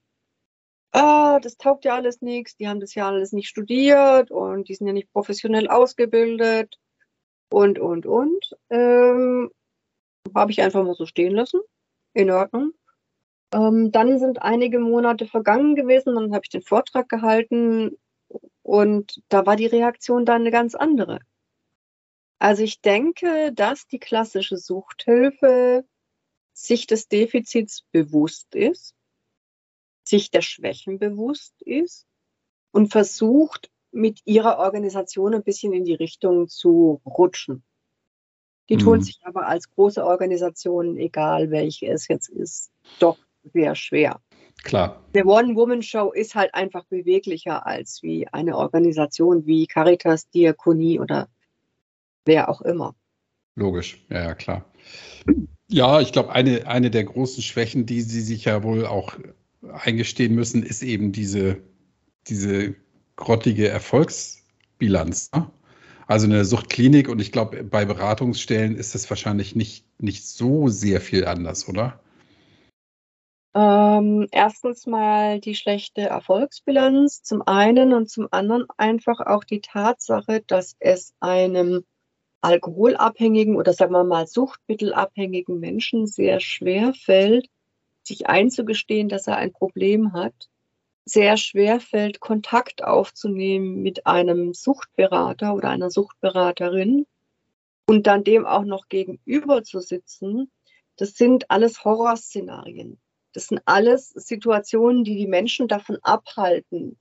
Ah, das taugt ja alles nichts, die haben das ja alles nicht studiert und die sind ja nicht professionell ausgebildet und, und, und. Ähm, Habe ich einfach mal so stehen lassen. In Ordnung. Ähm, dann sind einige Monate vergangen gewesen, dann habe ich den Vortrag gehalten und da war die Reaktion dann eine ganz andere. Also ich denke, dass die klassische Suchthilfe sich des Defizits bewusst ist, sich der Schwächen bewusst ist und versucht, mit ihrer Organisation ein bisschen in die Richtung zu rutschen. Die mhm. tun sich aber als große Organisation, egal welche es jetzt ist, doch sehr schwer. Klar. Der One-Woman-Show ist halt einfach beweglicher als wie eine Organisation wie Caritas, Diakonie oder wer auch immer. Logisch, ja, ja klar. Ja, ich glaube, eine, eine der großen Schwächen, die Sie sich ja wohl auch eingestehen müssen, ist eben diese, diese grottige Erfolgsbilanz. Ne? Also eine Suchtklinik und ich glaube, bei Beratungsstellen ist das wahrscheinlich nicht, nicht so sehr viel anders, oder? Ähm, erstens mal die schlechte Erfolgsbilanz zum einen und zum anderen einfach auch die Tatsache, dass es einem alkoholabhängigen oder sagen wir mal suchtmittelabhängigen Menschen sehr schwer fällt, sich einzugestehen, dass er ein Problem hat, sehr schwer fällt, Kontakt aufzunehmen mit einem Suchtberater oder einer Suchtberaterin und dann dem auch noch gegenüber zu sitzen. Das sind alles Horrorszenarien. Das sind alles Situationen, die die Menschen davon abhalten,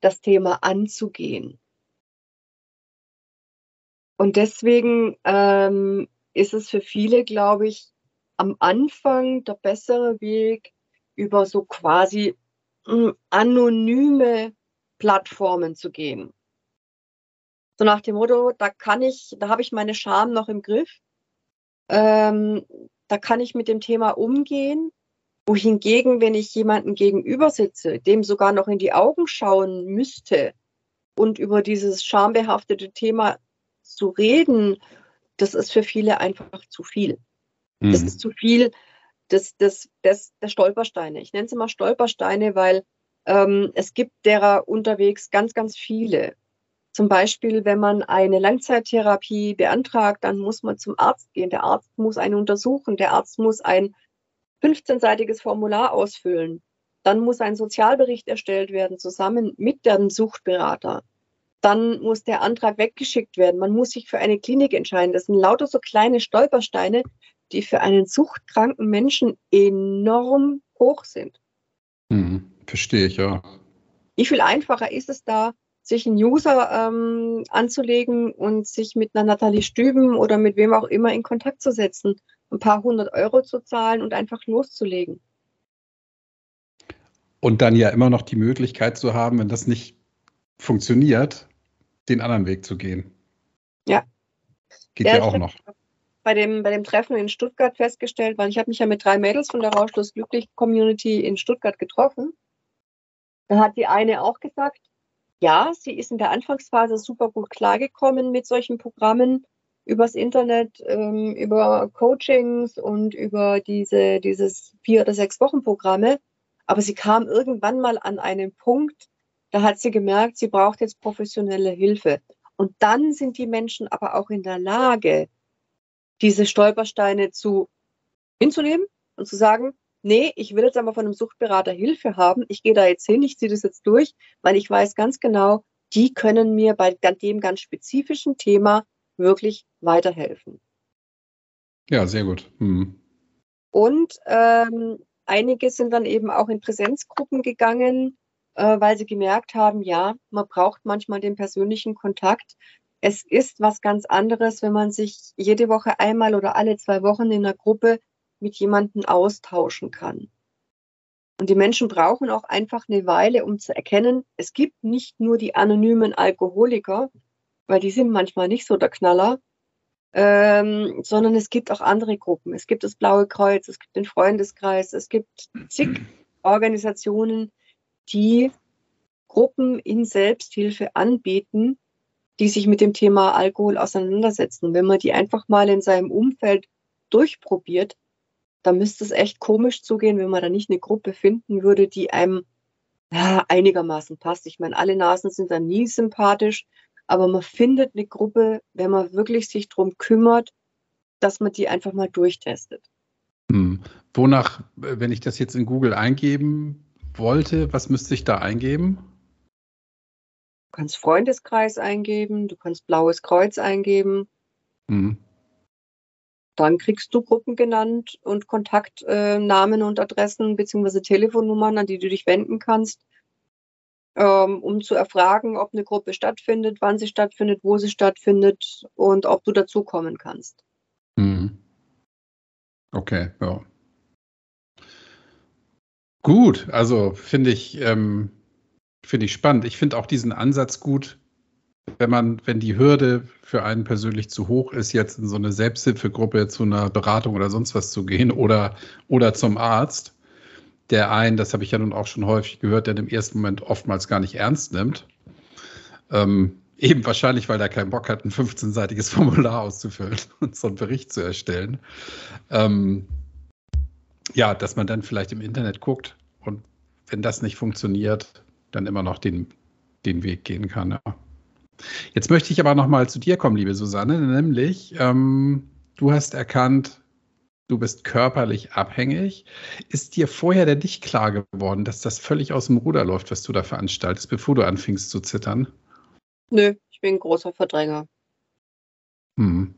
das Thema anzugehen. Und deswegen ähm, ist es für viele, glaube ich, am Anfang der bessere Weg, über so quasi hm, anonyme Plattformen zu gehen. So nach dem Motto, da kann ich, da habe ich meine Scham noch im Griff. Ähm, da kann ich mit dem Thema umgehen. Wohingegen, wenn ich jemanden gegenüber sitze, dem sogar noch in die Augen schauen müsste und über dieses schambehaftete Thema zu reden, das ist für viele einfach zu viel. Mhm. Das ist zu viel des, des, des, der Stolpersteine. Ich nenne sie mal Stolpersteine, weil ähm, es gibt derer unterwegs ganz, ganz viele. Zum Beispiel, wenn man eine Langzeittherapie beantragt, dann muss man zum Arzt gehen. Der Arzt muss einen untersuchen. Der Arzt muss ein 15-seitiges Formular ausfüllen. Dann muss ein Sozialbericht erstellt werden, zusammen mit dem Suchtberater dann muss der Antrag weggeschickt werden. Man muss sich für eine Klinik entscheiden. Das sind lauter so kleine Stolpersteine, die für einen suchtkranken Menschen enorm hoch sind. Hm, verstehe ich, ja. Wie viel einfacher ist es da, sich einen User ähm, anzulegen und sich mit einer Nathalie Stüben oder mit wem auch immer in Kontakt zu setzen, ein paar hundert Euro zu zahlen und einfach loszulegen. Und dann ja immer noch die Möglichkeit zu haben, wenn das nicht funktioniert, den anderen Weg zu gehen. Ja. Geht ja, ja auch noch. Bei dem, bei dem Treffen in Stuttgart festgestellt, weil ich habe mich ja mit drei Mädels von der Rauschlos Glücklich Community in Stuttgart getroffen. Da hat die eine auch gesagt, ja, sie ist in der Anfangsphase super gut klargekommen mit solchen Programmen übers Internet, ähm, über Coachings und über diese, dieses vier oder sechs Wochen Programme. Aber sie kam irgendwann mal an einen Punkt, da hat sie gemerkt, sie braucht jetzt professionelle Hilfe. Und dann sind die Menschen aber auch in der Lage, diese Stolpersteine zu hinzunehmen und zu sagen, nee, ich will jetzt aber von einem Suchtberater Hilfe haben. Ich gehe da jetzt hin, ich ziehe das jetzt durch, weil ich weiß ganz genau, die können mir bei dem ganz spezifischen Thema wirklich weiterhelfen. Ja, sehr gut. Hm. Und ähm, einige sind dann eben auch in Präsenzgruppen gegangen, äh, weil sie gemerkt haben, ja, man braucht manchmal den persönlichen Kontakt. Es ist was ganz anderes, wenn man sich jede Woche einmal oder alle zwei Wochen in einer Gruppe mit jemandem austauschen kann. Und die Menschen brauchen auch einfach eine Weile, um zu erkennen, es gibt nicht nur die anonymen Alkoholiker, weil die sind manchmal nicht so der Knaller, ähm, sondern es gibt auch andere Gruppen. Es gibt das Blaue Kreuz, es gibt den Freundeskreis, es gibt zig Organisationen, die Gruppen in Selbsthilfe anbieten, die sich mit dem Thema Alkohol auseinandersetzen. Wenn man die einfach mal in seinem Umfeld durchprobiert, dann müsste es echt komisch zugehen, wenn man da nicht eine Gruppe finden würde, die einem ja, einigermaßen passt. Ich meine, alle Nasen sind dann nie sympathisch, aber man findet eine Gruppe, wenn man wirklich sich darum kümmert, dass man die einfach mal durchtestet. Hm. Wonach, wenn ich das jetzt in Google eingeben wollte, was müsste ich da eingeben? Du kannst Freundeskreis eingeben, du kannst Blaues Kreuz eingeben. Hm. Dann kriegst du Gruppen genannt und Kontaktnamen äh, und Adressen bzw. Telefonnummern, an die du dich wenden kannst um zu erfragen, ob eine Gruppe stattfindet, wann sie stattfindet, wo sie stattfindet und ob du dazukommen kannst. Mhm. Okay, ja. Gut, also finde ich, ähm, finde ich spannend. Ich finde auch diesen Ansatz gut, wenn man, wenn die Hürde für einen persönlich zu hoch ist, jetzt in so eine Selbsthilfegruppe zu einer Beratung oder sonst was zu gehen oder, oder zum Arzt, der einen, das habe ich ja nun auch schon häufig gehört, der im ersten Moment oftmals gar nicht ernst nimmt. Ähm, eben wahrscheinlich, weil er keinen Bock hat, ein 15-seitiges Formular auszufüllen und so einen Bericht zu erstellen. Ähm, ja, dass man dann vielleicht im Internet guckt und wenn das nicht funktioniert, dann immer noch den, den Weg gehen kann. Ja. Jetzt möchte ich aber noch mal zu dir kommen, liebe Susanne, nämlich ähm, du hast erkannt, du bist körperlich abhängig. Ist dir vorher denn nicht klar geworden, dass das völlig aus dem Ruder läuft, was du da veranstaltest, bevor du anfingst zu zittern? Nö, ich bin ein großer Verdränger. Hm.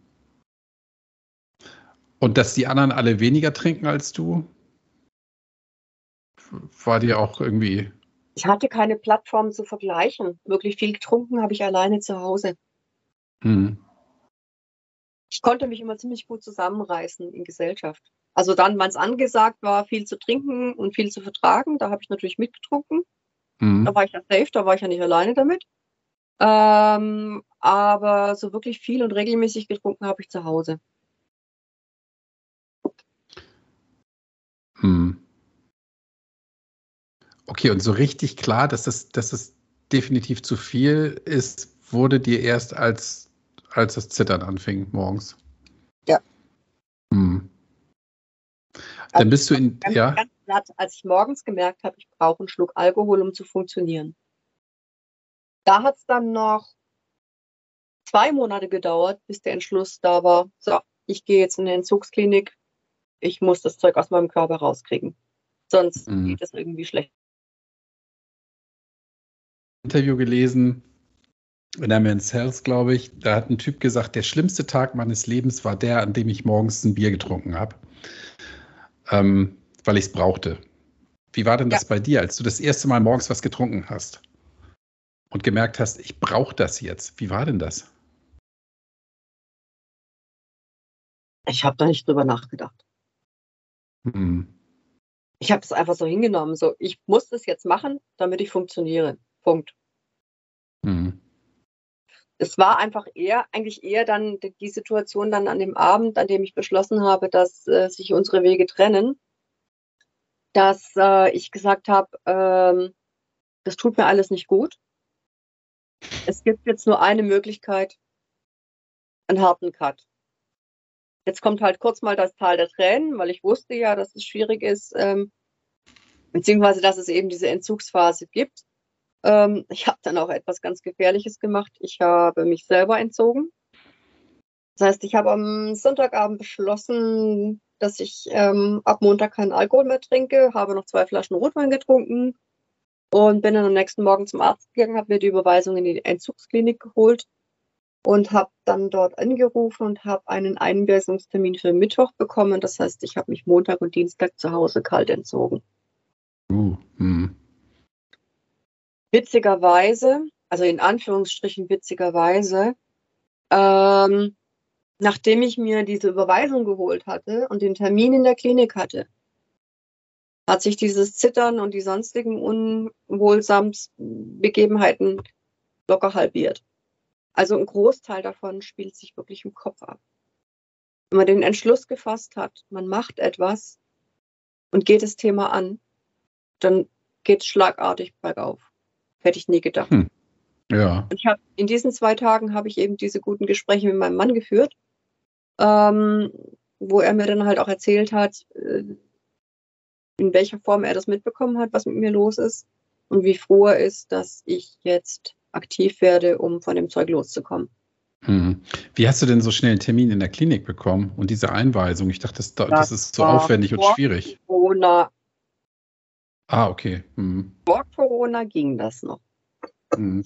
Und dass die anderen alle weniger trinken als du? War dir auch irgendwie. Ich hatte keine Plattform zu vergleichen. Wirklich viel getrunken habe ich alleine zu Hause. Hm ich konnte mich immer ziemlich gut zusammenreißen in Gesellschaft. Also dann, wann es angesagt war, viel zu trinken und viel zu vertragen, da habe ich natürlich mitgetrunken. Mhm. Da war ich ja safe, da war ich ja nicht alleine damit. Ähm, aber so wirklich viel und regelmäßig getrunken habe ich zu Hause. Hm. Okay, und so richtig klar, dass das, dass das definitiv zu viel ist, wurde dir erst als als das Zittern anfing morgens. Ja. Hm. Dann also bist du in. Ganz, ja. Ganz platt, als ich morgens gemerkt habe, ich brauche einen Schluck Alkohol, um zu funktionieren. Da hat es dann noch zwei Monate gedauert, bis der Entschluss da war, so, ich gehe jetzt in eine Entzugsklinik, ich muss das Zeug aus meinem Körper rauskriegen. Sonst mhm. geht es irgendwie schlecht. Interview gelesen, in der Men's Health, glaube ich, da hat ein Typ gesagt, der schlimmste Tag meines Lebens war der, an dem ich morgens ein Bier getrunken habe, ähm, weil ich es brauchte. Wie war denn das bei dir, als du das erste Mal morgens was getrunken hast und gemerkt hast, ich brauche das jetzt? Wie war denn das? Ich habe da nicht drüber nachgedacht. Hm. Ich habe es einfach so hingenommen. So, ich muss das jetzt machen, damit ich funktioniere. Punkt. Hm es war einfach eher, eigentlich eher dann die Situation dann an dem Abend, an dem ich beschlossen habe, dass äh, sich unsere Wege trennen, dass äh, ich gesagt habe, ähm, das tut mir alles nicht gut. Es gibt jetzt nur eine Möglichkeit, einen harten Cut. Jetzt kommt halt kurz mal das Tal der Tränen, weil ich wusste ja, dass es schwierig ist, ähm, beziehungsweise dass es eben diese Entzugsphase gibt. Ähm, ich habe dann auch etwas ganz Gefährliches gemacht. Ich habe mich selber entzogen. Das heißt, ich habe am Sonntagabend beschlossen, dass ich ähm, ab Montag keinen Alkohol mehr trinke, habe noch zwei Flaschen Rotwein getrunken und bin dann am nächsten Morgen zum Arzt gegangen, habe mir die Überweisung in die Entzugsklinik geholt und habe dann dort angerufen und habe einen Einweisungstermin für Mittwoch bekommen. Das heißt, ich habe mich Montag und Dienstag zu Hause kalt entzogen. Uh, hm witzigerweise, also in Anführungsstrichen witzigerweise, ähm, nachdem ich mir diese Überweisung geholt hatte und den Termin in der Klinik hatte, hat sich dieses Zittern und die sonstigen unwohlsamen Begebenheiten locker halbiert. Also ein Großteil davon spielt sich wirklich im Kopf ab. Wenn man den Entschluss gefasst hat, man macht etwas und geht das Thema an, dann geht es schlagartig bergauf. Hätte ich nie gedacht. Hm. Ja. Und ich hab, in diesen zwei Tagen habe ich eben diese guten Gespräche mit meinem Mann geführt, ähm, wo er mir dann halt auch erzählt hat, äh, in welcher Form er das mitbekommen hat, was mit mir los ist und wie froh er ist, dass ich jetzt aktiv werde, um von dem Zeug loszukommen. Hm. Wie hast du denn so schnell einen Termin in der Klinik bekommen und diese Einweisung? Ich dachte, das, das, ist so aufwendig und schwierig. Corona. Ah, okay. Hm. Vor Corona ging das noch. Hm.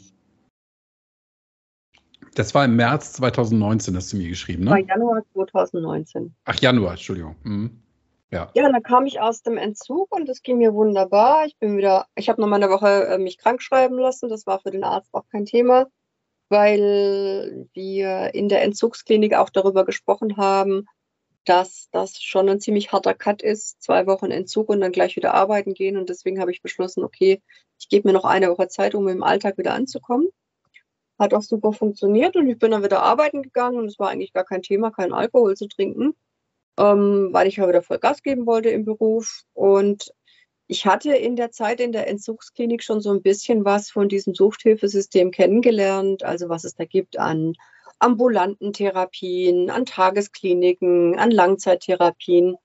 Das war im März 2019, hast du mir geschrieben, ne? War Januar 2019. Ach, Januar, Entschuldigung. Hm. Ja. ja, dann kam ich aus dem Entzug und es ging mir wunderbar. Ich bin wieder, ich habe noch mal eine Woche äh, mich krank schreiben lassen. Das war für den Arzt auch kein Thema, weil wir in der Entzugsklinik auch darüber gesprochen haben, dass das schon ein ziemlich harter Cut ist. Zwei Wochen Entzug und dann gleich wieder arbeiten gehen. Und deswegen habe ich beschlossen, okay, ich gebe mir noch eine Woche Zeit, um im Alltag wieder anzukommen. Hat auch super funktioniert und ich bin dann wieder arbeiten gegangen und es war eigentlich gar kein Thema, keinen Alkohol zu trinken ähm, weil ich ja wieder voll Gas geben wollte im Beruf. Und ich hatte in der Zeit in der Entzugsklinik schon so ein bisschen was von diesem Suchthilfesystem kennengelernt, also was es da gibt an ambulanten Therapien, an Tageskliniken, an Langzeittherapien.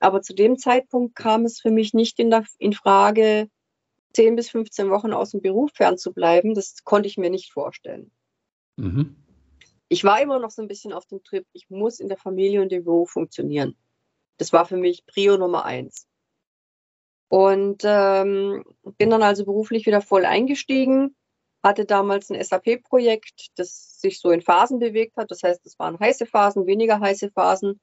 Aber zu dem Zeitpunkt kam es für mich nicht in, der, in Frage, 10 bis 15 Wochen aus dem Beruf fernzubleiben. Das konnte ich mir nicht vorstellen. Mhm ich war immer noch so ein bisschen auf dem Trip, ich muss in der Familie und dem Beruf funktionieren. Das war für mich Prio Nummer eins. Und ähm, bin dann also beruflich wieder voll eingestiegen, hatte damals ein SAP-Projekt, das sich so in Phasen bewegt hat. Das heißt, es waren heiße Phasen, weniger heiße Phasen.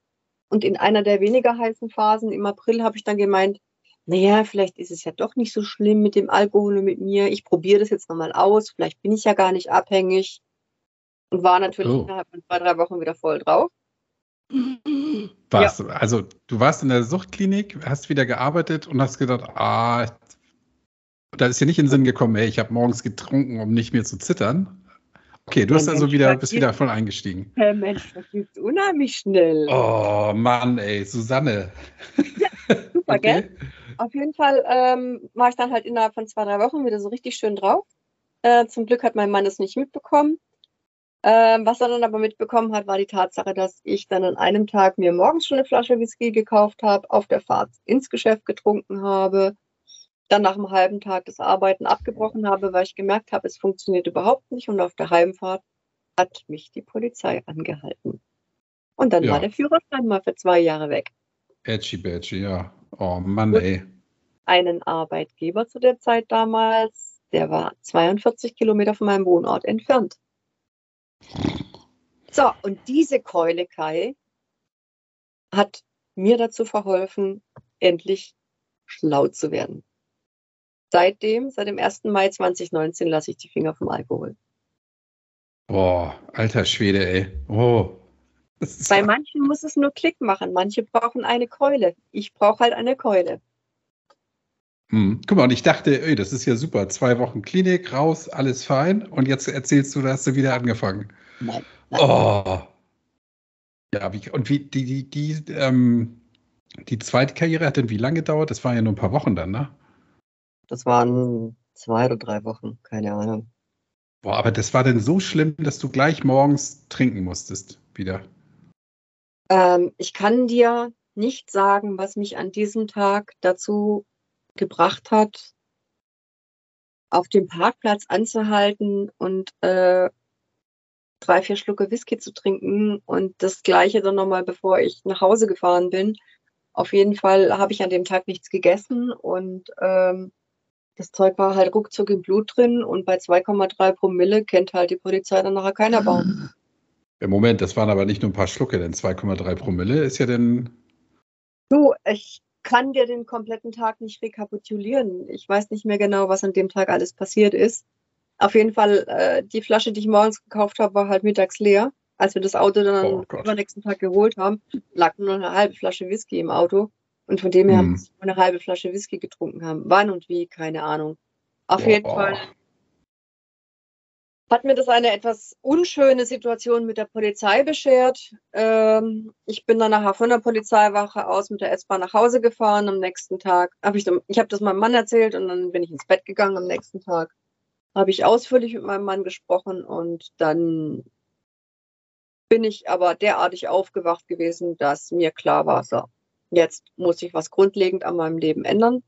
Und in einer der weniger heißen Phasen im April habe ich dann gemeint, naja, vielleicht ist es ja doch nicht so schlimm mit dem Alkohol und mit mir. Ich probiere das jetzt nochmal aus. Vielleicht bin ich ja gar nicht abhängig und war natürlich oh. innerhalb von zwei, drei Wochen wieder voll drauf. Was? Ja. Also du warst in der Suchtklinik, hast wieder gearbeitet und hast gedacht, ah, da ist dir nicht in den Sinn gekommen, ey, ich habe morgens getrunken, um nicht mehr zu zittern. Okay, du hast also Mensch, wieder, bist wieder voll eingestiegen. Herr Mensch, das geht unheimlich schnell. Oh Mann, ey, Susanne. Ja, super, okay. gell? Auf jeden Fall ähm, war ich dann halt innerhalb von zwei, drei Wochen wieder so richtig schön drauf. Äh, zum Glück hat mein Mann es nicht mitbekommen. Ähm, was er dann aber mitbekommen hat, war die Tatsache, dass ich dann an einem Tag mir morgens schon eine Flasche Whisky gekauft habe, auf der Fahrt ins Geschäft getrunken habe, dann nach einem halben Tag das Arbeiten abgebrochen habe, weil ich gemerkt habe, es funktioniert überhaupt nicht. Und auf der Heimfahrt hat mich die Polizei angehalten. Und dann ja. war der Führerschein mal für zwei Jahre weg. Edgy Badgy, ja. Oh Mann, ey. Einen Arbeitgeber zu der Zeit damals, der war 42 Kilometer von meinem Wohnort entfernt. So, und diese Keule, Kai, hat mir dazu verholfen, endlich schlau zu werden. Seitdem, seit dem 1. Mai 2019, lasse ich die Finger vom Alkohol. Boah, alter Schwede, ey. Oh. Bei manchen muss es nur Klick machen. Manche brauchen eine Keule. Ich brauche halt eine Keule. Hm. Guck mal, und ich dachte, ey, das ist ja super. Zwei Wochen Klinik, raus, alles fein. Und jetzt erzählst du, da hast du wieder angefangen. Nein. nein. Oh. Ja, wie, und wie, die, die, die, ähm, die zweite Karriere hat denn wie lange gedauert? Das waren ja nur ein paar Wochen dann, ne? Das waren zwei oder drei Wochen, keine Ahnung. Boah, aber das war denn so schlimm, dass du gleich morgens trinken musstest, wieder? Ähm, ich kann dir nicht sagen, was mich an diesem Tag dazu gebracht hat, auf dem Parkplatz anzuhalten und äh, drei, vier Schlucke Whisky zu trinken und das gleiche dann nochmal, bevor ich nach Hause gefahren bin. Auf jeden Fall habe ich an dem Tag nichts gegessen und ähm, das Zeug war halt ruckzuck im Blut drin und bei 2,3 Promille kennt halt die Polizei dann nachher keiner Baum. Im Moment, das waren aber nicht nur ein paar Schlucke, denn 2,3 Promille ist ja denn. Du, ich kann dir den kompletten Tag nicht rekapitulieren. Ich weiß nicht mehr genau, was an dem Tag alles passiert ist. Auf jeden Fall, äh, die Flasche, die ich morgens gekauft habe, war halt mittags leer. Als wir das Auto dann oh am übernächsten Tag geholt haben, lag nur eine halbe Flasche Whisky im Auto. Und von dem her hm. eine halbe Flasche Whisky getrunken haben. Wann und wie, keine Ahnung. Auf oh, jeden Fall hat mir das eine etwas unschöne Situation mit der Polizei beschert. Ähm, ich bin dann nachher von der Polizeiwache aus mit der S-Bahn nach Hause gefahren. Am nächsten Tag habe ich, ich habe das meinem Mann erzählt und dann bin ich ins Bett gegangen. Am nächsten Tag habe ich ausführlich mit meinem Mann gesprochen und dann bin ich aber derartig aufgewacht gewesen, dass mir klar war, so, jetzt muss ich was grundlegend an meinem Leben ändern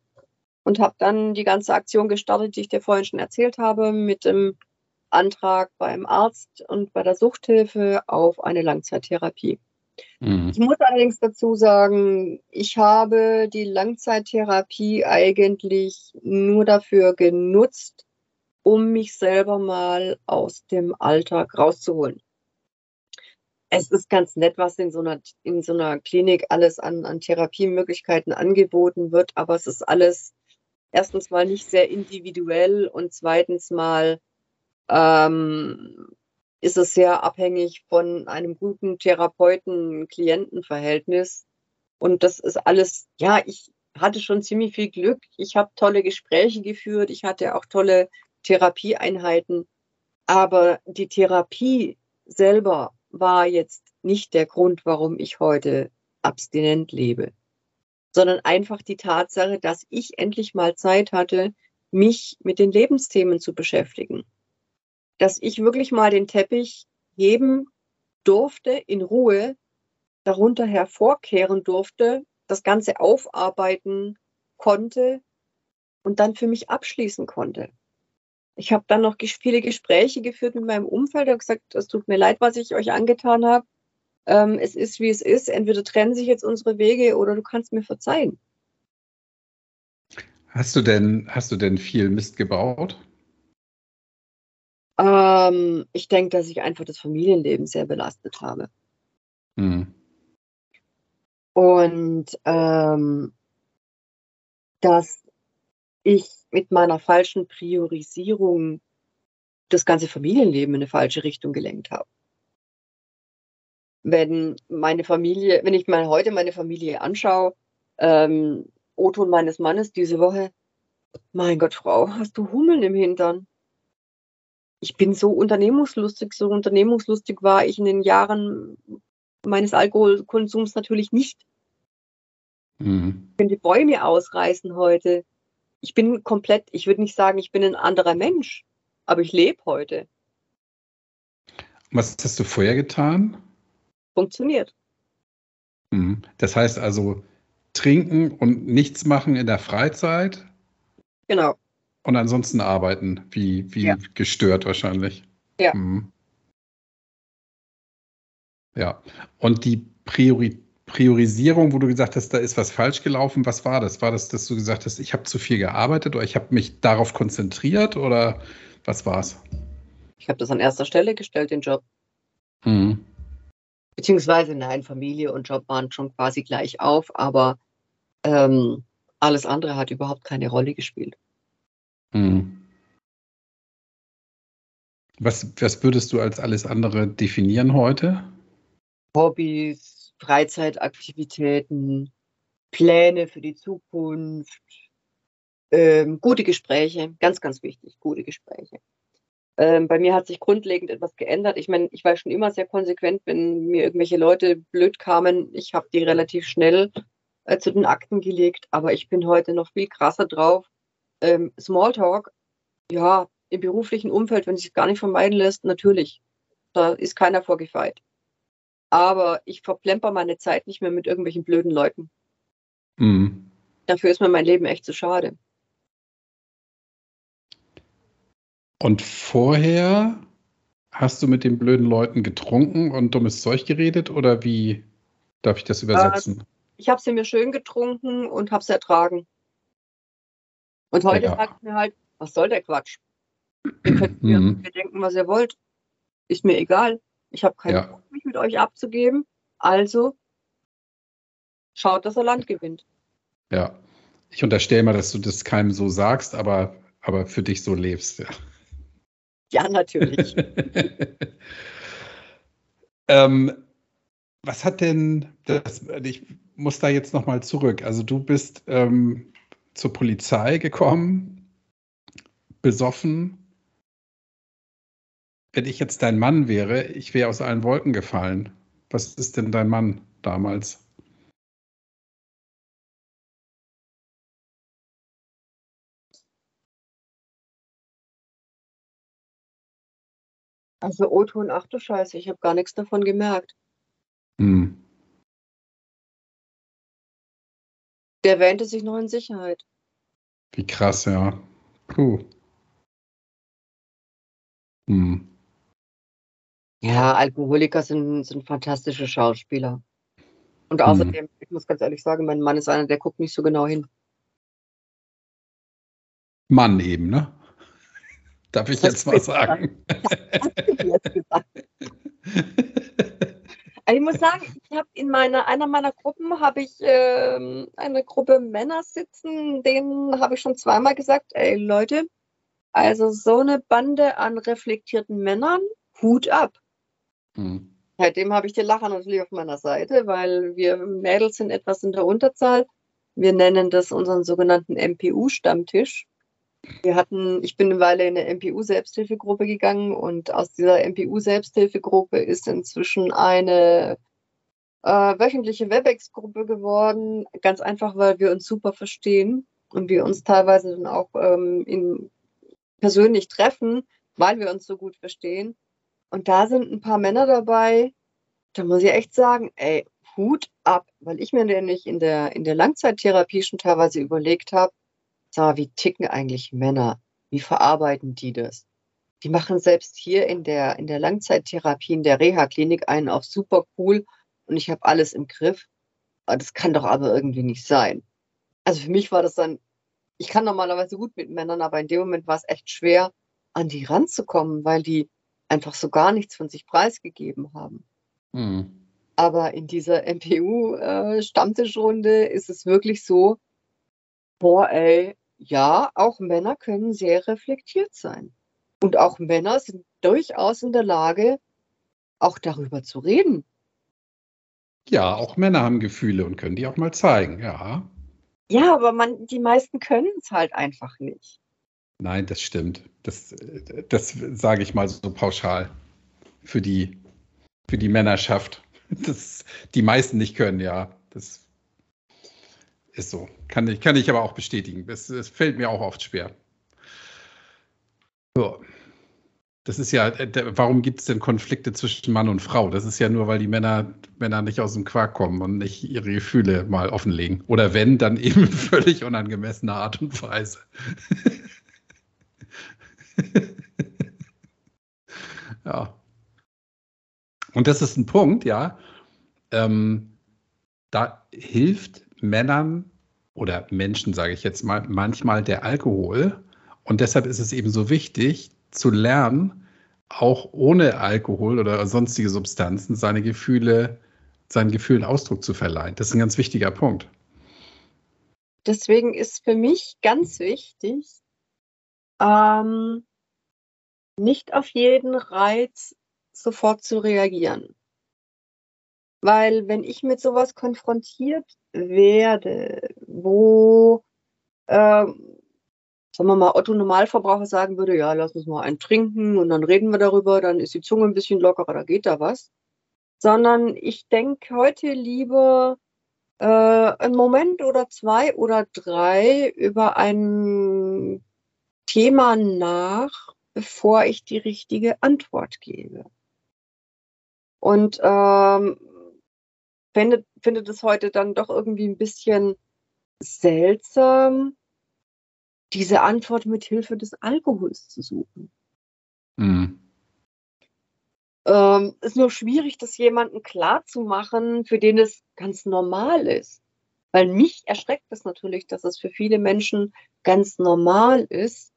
und habe dann die ganze Aktion gestartet, die ich dir vorhin schon erzählt habe, mit dem Antrag beim Arzt und bei der Suchthilfe auf eine Langzeittherapie. Mhm. Ich muss allerdings dazu sagen, ich habe die Langzeittherapie eigentlich nur dafür genutzt, um mich selber mal aus dem Alltag rauszuholen. Es ist ganz nett, was in so einer, in so einer Klinik alles an, an Therapiemöglichkeiten angeboten wird, aber es ist alles erstens mal nicht sehr individuell und zweitens mal ähm, ist es sehr abhängig von einem guten Therapeuten-Klienten-Verhältnis. Und das ist alles, ja, ich hatte schon ziemlich viel Glück. Ich habe tolle Gespräche geführt. Ich hatte auch tolle Therapieeinheiten. Aber die Therapie selber war jetzt nicht der Grund, warum ich heute abstinent lebe, sondern einfach die Tatsache, dass ich endlich mal Zeit hatte, mich mit den Lebensthemen zu beschäftigen dass ich wirklich mal den Teppich heben durfte, in Ruhe, darunter hervorkehren durfte, das Ganze aufarbeiten konnte und dann für mich abschließen konnte. Ich habe dann noch viele Gespräche geführt mit meinem Umfeld und gesagt, es tut mir leid, was ich euch angetan habe. Ähm, es ist, wie es ist. Entweder trennen sich jetzt unsere Wege oder du kannst mir verzeihen. Hast du denn, hast du denn viel Mist gebaut? Ähm, ich denke, dass ich einfach das Familienleben sehr belastet habe. Mhm. Und ähm, dass ich mit meiner falschen Priorisierung das ganze Familienleben in eine falsche Richtung gelenkt habe. Wenn meine Familie, wenn ich mal heute meine Familie anschaue, ähm, Otto meines Mannes diese Woche, mein Gott, Frau, hast du Hummeln im Hintern? ich bin so unternehmungslustig, so unternehmungslustig war ich in den Jahren meines Alkoholkonsums natürlich nicht. Mhm. Ich könnte Bäume ausreißen heute. Ich bin komplett, ich würde nicht sagen, ich bin ein anderer Mensch, aber ich lebe heute. Was hast du vorher getan? Funktioniert. Mhm. Das heißt also, trinken und nichts machen in der Freizeit? Genau. Und ansonsten arbeiten, wie, wie ja. gestört wahrscheinlich. Ja. Mhm. Ja. Und die Priori Priorisierung, wo du gesagt hast, da ist was falsch gelaufen, was war das? War das, dass du gesagt hast, ich habe zu viel gearbeitet oder ich habe mich darauf konzentriert oder was war es? Ich habe das an erster Stelle gestellt, den Job. Mhm. Beziehungsweise, nein, Familie und Job waren schon quasi gleich auf, aber ähm, alles andere hat überhaupt keine Rolle gespielt. Mhm. Was, was würdest du als alles andere definieren heute? Hobbys, Freizeitaktivitäten, Pläne für die Zukunft, ähm, gute Gespräche, ganz, ganz wichtig, gute Gespräche. Ähm, bei mir hat sich grundlegend etwas geändert. Ich meine, ich war schon immer sehr konsequent, wenn mir irgendwelche Leute blöd kamen. Ich habe die relativ schnell äh, zu den Akten gelegt, aber ich bin heute noch viel krasser drauf ähm, Smalltalk, ja, im beruflichen Umfeld, wenn es sich gar nicht vermeiden lässt, natürlich. Da ist keiner vorgefeit. Aber ich verplemper meine Zeit nicht mehr mit irgendwelchen blöden Leuten. Mhm. Dafür ist mir mein Leben echt zu schade. Und vorher hast du mit den blöden Leuten getrunken und dummes Zeug geredet oder wie darf ich das übersetzen? Äh, ich habe sie mir schön getrunken und habe sie ertragen. Und heute ja. sagt mir halt, was soll der Quatsch? Ihr könnt mir, mhm. mir denken, was ihr wollt. Ist mir egal. Ich habe keinen ja. Bock, mich mit euch abzugeben. Also schaut, dass er Land gewinnt. Ja. Ich unterstelle mal, dass du das keinem so sagst, aber, aber für dich so lebst. Ja, ja natürlich. ähm, was hat denn, das, ich muss da jetzt nochmal zurück. Also du bist ähm, zur Polizei gekommen, besoffen. Wenn ich jetzt dein Mann wäre, ich wäre aus allen Wolken gefallen. Was ist denn dein Mann damals? Also O-Ton, ach du Scheiße, ich habe gar nichts davon gemerkt. Hm. Der wähnte sich noch in Sicherheit. Wie krass, ja. Puh. Hm. Ja, Alkoholiker sind, sind fantastische Schauspieler. Und hm. außerdem, hm. ich muss ganz ehrlich sagen, mein Mann ist einer, der guckt nicht so genau hin. Mann eben, ne? Darf ich jetzt mal sagen? ich muss sagen, ich habe in meiner, einer meiner Gruppen habe ich äh, eine Gruppe Männer sitzen, denen habe ich schon zweimal gesagt, ey Leute, also so eine Bande an reflektierten Männern, Hut ab. Mhm. Seitdem habe ich den Lacher natürlich auf meiner Seite, weil wir Mädels sind etwas in der Unterzahl. Wir nennen das unseren sogenannten MPU-Stammtisch. Wir hatten, ich bin eine Weile in eine MPU-Selbsthilfegruppe gegangen und aus dieser MPU-Selbsthilfegruppe ist inzwischen eine äh, wöchentliche WebEx-Gruppe geworden. Ganz einfach, weil wir uns super verstehen und wir uns teilweise dann auch ähm, in, persönlich treffen, weil wir uns so gut verstehen. Und da sind ein paar Männer dabei, da muss ich echt sagen, ey, Hut ab, weil ich mir nämlich in der, in der Langzeittherapie schon teilweise überlegt habe, sag wie ticken eigentlich Männer? Wie verarbeiten die das? Die machen selbst hier in der, in der Langzeittherapie, in der Reha-Klinik einen auf super cool und ich habe alles im Griff. Das kann doch aber irgendwie nicht sein. Also für mich war das dann, ich kann normalerweise gut mit Männern, aber in dem Moment war es echt schwer, an die ranzukommen, weil die einfach so gar nichts von sich preisgegeben haben. Mhm. Aber in dieser MPU-Stammtischrunde äh, ist es wirklich so, boah, ey, ja, auch Männer können sehr reflektiert sein. Und auch Männer sind durchaus in der Lage, auch darüber zu reden. Ja, auch Männer haben Gefühle und können die auch mal zeigen, ja. Ja, aber man, die meisten können es halt einfach nicht. Nein, das stimmt. Das, das sage ich mal so pauschal für die, für die Männerschaft. Das die meisten nicht können, ja. Das ist so. Kann ich, kann ich aber auch bestätigen. Es, es fällt mir auch oft schwer. So. Das ist ja, äh, warum gibt es denn Konflikte zwischen Mann und Frau? Das ist ja nur, weil die Männer, Männer nicht aus dem Quark kommen und nicht ihre Gefühle mal offenlegen. Oder wenn, dann eben völlig unangemessener Art und Weise. ja. Und das ist ein Punkt, ja. Ähm, da hilft Männern oder Menschen, sage ich jetzt mal, manchmal der Alkohol. Und deshalb ist es eben so wichtig zu lernen, auch ohne Alkohol oder sonstige Substanzen seine Gefühle, seinen Gefühlen Ausdruck zu verleihen. Das ist ein ganz wichtiger Punkt. Deswegen ist für mich ganz wichtig, ähm, nicht auf jeden Reiz sofort zu reagieren. Weil wenn ich mit sowas konfrontiert werde, wo, ähm, sagen wir mal, Otto Normalverbraucher sagen würde, ja, lass uns mal einen trinken und dann reden wir darüber, dann ist die Zunge ein bisschen lockerer, da geht da was. Sondern ich denke heute lieber äh, einen Moment oder zwei oder drei über ein Thema nach, bevor ich die richtige Antwort gebe. Und ähm, finde, finde das heute dann doch irgendwie ein bisschen seltsam, diese Antwort mit Hilfe des Alkohols zu suchen. Mhm. Ähm, ist nur schwierig, das jemandem klarzumachen, für den es ganz normal ist. Weil mich erschreckt es natürlich, dass es für viele Menschen ganz normal ist,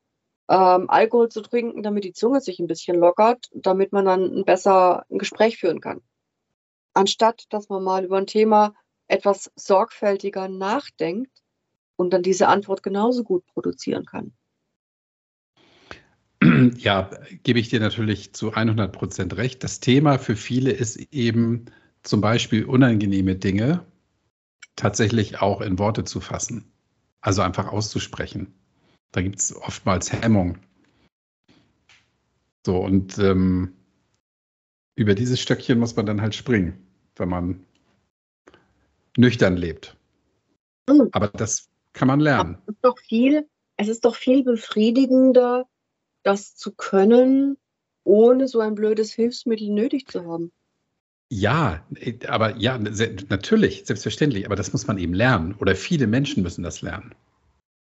ähm, Alkohol zu trinken, damit die Zunge sich ein bisschen lockert, damit man dann besser ein Gespräch führen kann anstatt dass man mal über ein Thema etwas sorgfältiger nachdenkt und dann diese Antwort genauso gut produzieren kann. Ja, gebe ich dir natürlich zu 100 Prozent recht. Das Thema für viele ist eben zum Beispiel unangenehme Dinge tatsächlich auch in Worte zu fassen. Also einfach auszusprechen. Da gibt es oftmals Hemmung. So, und ähm, über dieses Stöckchen muss man dann halt springen, wenn man nüchtern lebt. Mhm. Aber das kann man lernen. Es ist doch viel, es ist doch viel befriedigender, das zu können, ohne so ein blödes Hilfsmittel nötig zu haben. Ja, aber ja, natürlich, selbstverständlich, aber das muss man eben lernen. Oder viele Menschen müssen das lernen.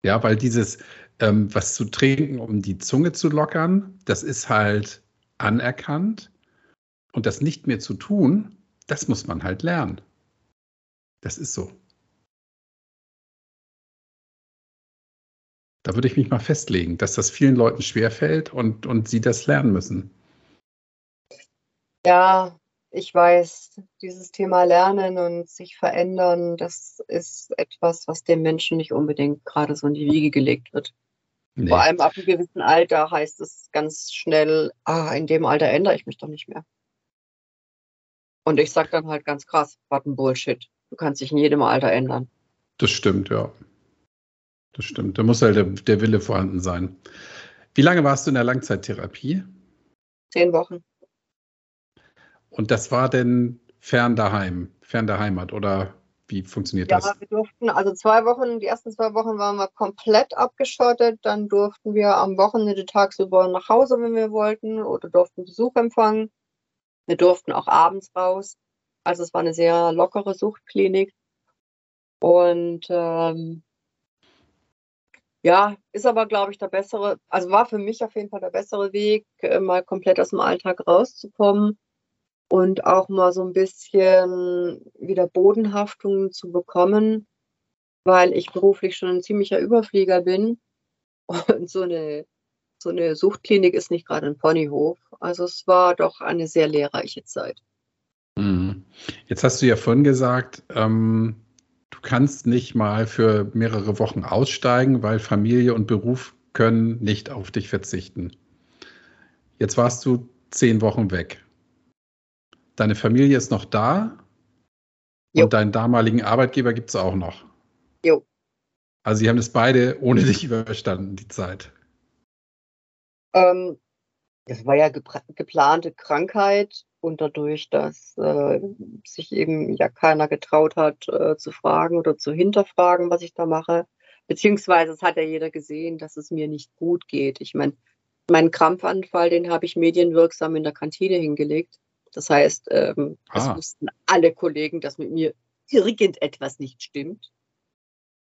Ja, weil dieses, ähm, was zu trinken, um die Zunge zu lockern, das ist halt anerkannt. Und das nicht mehr zu tun, das muss man halt lernen. Das ist so. Da würde ich mich mal festlegen, dass das vielen Leuten schwerfällt und, und sie das lernen müssen. Ja, ich weiß, dieses Thema Lernen und sich verändern, das ist etwas, was dem Menschen nicht unbedingt gerade so in die Wiege gelegt wird. Nee. Vor allem ab einem gewissen Alter heißt es ganz schnell, ah, in dem Alter ändere ich mich doch nicht mehr. Und ich sage dann halt ganz krass, was ein Bullshit. Du kannst dich in jedem Alter ändern. Das stimmt, ja. Das stimmt. Da muss halt der, der Wille vorhanden sein. Wie lange warst du in der Langzeittherapie? Zehn Wochen. Und das war denn fern daheim, fern der Heimat oder wie funktioniert ja, das? Ja, wir durften, also zwei Wochen, die ersten zwei Wochen waren wir komplett abgeschottet. Dann durften wir am Wochenende tagsüber nach Hause, wenn wir wollten, oder durften Besuch empfangen. Wir durften auch abends raus. Also es war eine sehr lockere Suchtklinik. Und ähm, ja, ist aber, glaube ich, der bessere, also war für mich auf jeden Fall der bessere Weg, äh, mal komplett aus dem Alltag rauszukommen und auch mal so ein bisschen wieder Bodenhaftung zu bekommen, weil ich beruflich schon ein ziemlicher Überflieger bin. Und so eine, so eine Suchtklinik ist nicht gerade ein Ponyhof. Also es war doch eine sehr lehrreiche Zeit. Mhm. Jetzt hast du ja vorhin gesagt, ähm, du kannst nicht mal für mehrere Wochen aussteigen, weil Familie und Beruf können nicht auf dich verzichten. Jetzt warst du zehn Wochen weg. Deine Familie ist noch da jo. und deinen damaligen Arbeitgeber gibt es auch noch. Jo. Also sie haben es beide ohne dich überstanden, die Zeit. Ähm, es war ja geplante Krankheit und dadurch, dass äh, sich eben ja keiner getraut hat äh, zu fragen oder zu hinterfragen, was ich da mache. Beziehungsweise es hat ja jeder gesehen, dass es mir nicht gut geht. Ich meine, meinen Krampfanfall, den habe ich medienwirksam in der Kantine hingelegt. Das heißt, ähm, ah. es wussten alle Kollegen, dass mit mir irgendetwas nicht stimmt.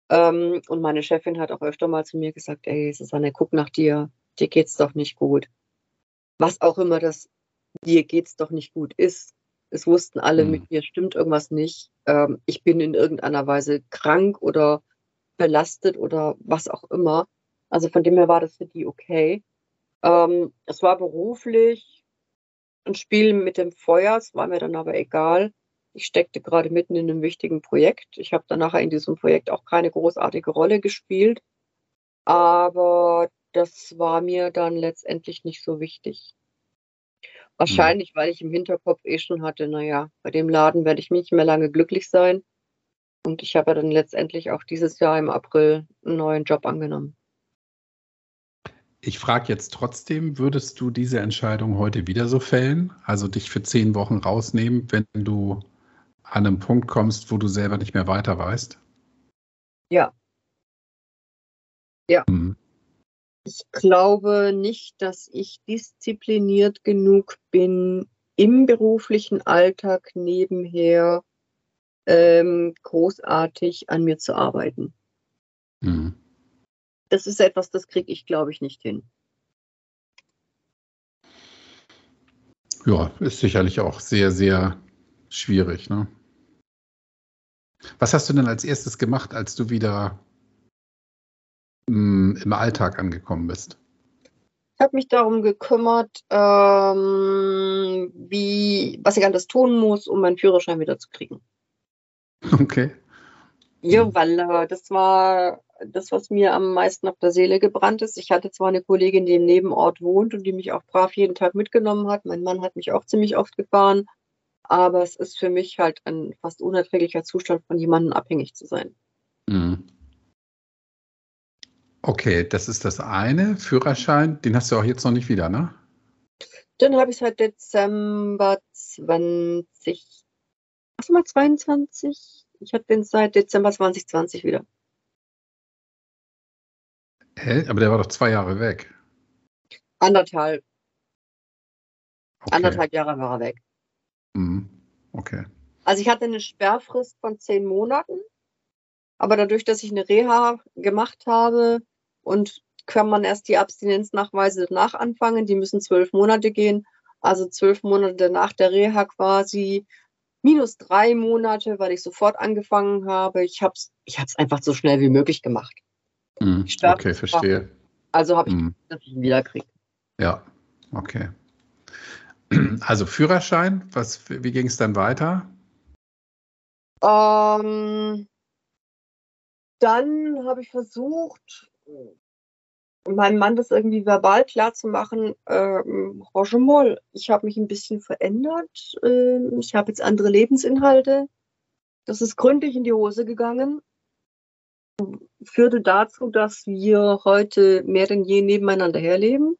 Ähm, und meine Chefin hat auch öfter mal zu mir gesagt, ey, Susanne, guck nach dir, dir geht's doch nicht gut. Was auch immer das dir geht's doch nicht gut ist. Es wussten alle, mhm. mit mir stimmt irgendwas nicht. Ähm, ich bin in irgendeiner Weise krank oder belastet oder was auch immer. Also von dem her war das für die okay. Ähm, es war beruflich ein Spiel mit dem Feuer, es war mir dann aber egal. Ich steckte gerade mitten in einem wichtigen Projekt. Ich habe dann nachher in diesem Projekt auch keine großartige Rolle gespielt. Aber das war mir dann letztendlich nicht so wichtig. Wahrscheinlich, weil ich im Hinterkopf eh schon hatte, naja, bei dem Laden werde ich nicht mehr lange glücklich sein. Und ich habe dann letztendlich auch dieses Jahr im April einen neuen Job angenommen. Ich frage jetzt trotzdem, würdest du diese Entscheidung heute wieder so fällen? Also dich für zehn Wochen rausnehmen, wenn du an einem Punkt kommst, wo du selber nicht mehr weiter weißt? Ja. Ja. Mhm. Ich glaube nicht, dass ich diszipliniert genug bin, im beruflichen Alltag nebenher ähm, großartig an mir zu arbeiten. Mhm das ist etwas, das kriege ich, glaube ich, nicht hin. Ja, ist sicherlich auch sehr, sehr schwierig. Ne? Was hast du denn als erstes gemacht, als du wieder mh, hm, im Alltag angekommen bist? Ich habe mich darum gekümmert, ähm, wie, was ich alles tun muss, um meinen Führerschein wieder zu kriegen. Okay. Ja, weil äh, das war das, was mir am meisten auf der Seele gebrannt ist. Ich hatte zwar eine Kollegin, die im Nebenort wohnt und die mich auch brav jeden Tag mitgenommen hat. Mein Mann hat mich auch ziemlich oft gefahren. Aber es ist für mich halt ein fast unerträglicher Zustand, von jemandem abhängig zu sein. Mhm. Okay, das ist das eine. Führerschein, den hast du auch jetzt noch nicht wieder, ne? Den habe ich seit Dezember 20, was mal 22? Ich habe den seit Dezember 2020 wieder. Hä? Aber der war doch zwei Jahre weg. Anderthalb. Okay. Anderthalb Jahre war er weg. Mhm. Okay. Also ich hatte eine Sperrfrist von zehn Monaten, aber dadurch, dass ich eine Reha gemacht habe und kann man erst die Abstinenznachweise danach anfangen, die müssen zwölf Monate gehen, also zwölf Monate nach der Reha quasi, minus drei Monate, weil ich sofort angefangen habe. Ich habe es ich einfach so schnell wie möglich gemacht. Mhm. Okay, verstehe. Also habe ich, mhm. dass ich ihn wiederkriege. Ja, okay. Also Führerschein, was, wie ging es dann weiter? Ähm, dann habe ich versucht, meinem Mann das irgendwie verbal klar zu machen. Ähm, Rogemol, ich habe mich ein bisschen verändert. Ähm, ich habe jetzt andere Lebensinhalte. Das ist gründlich in die Hose gegangen. Führte dazu, dass wir heute mehr denn je nebeneinander herleben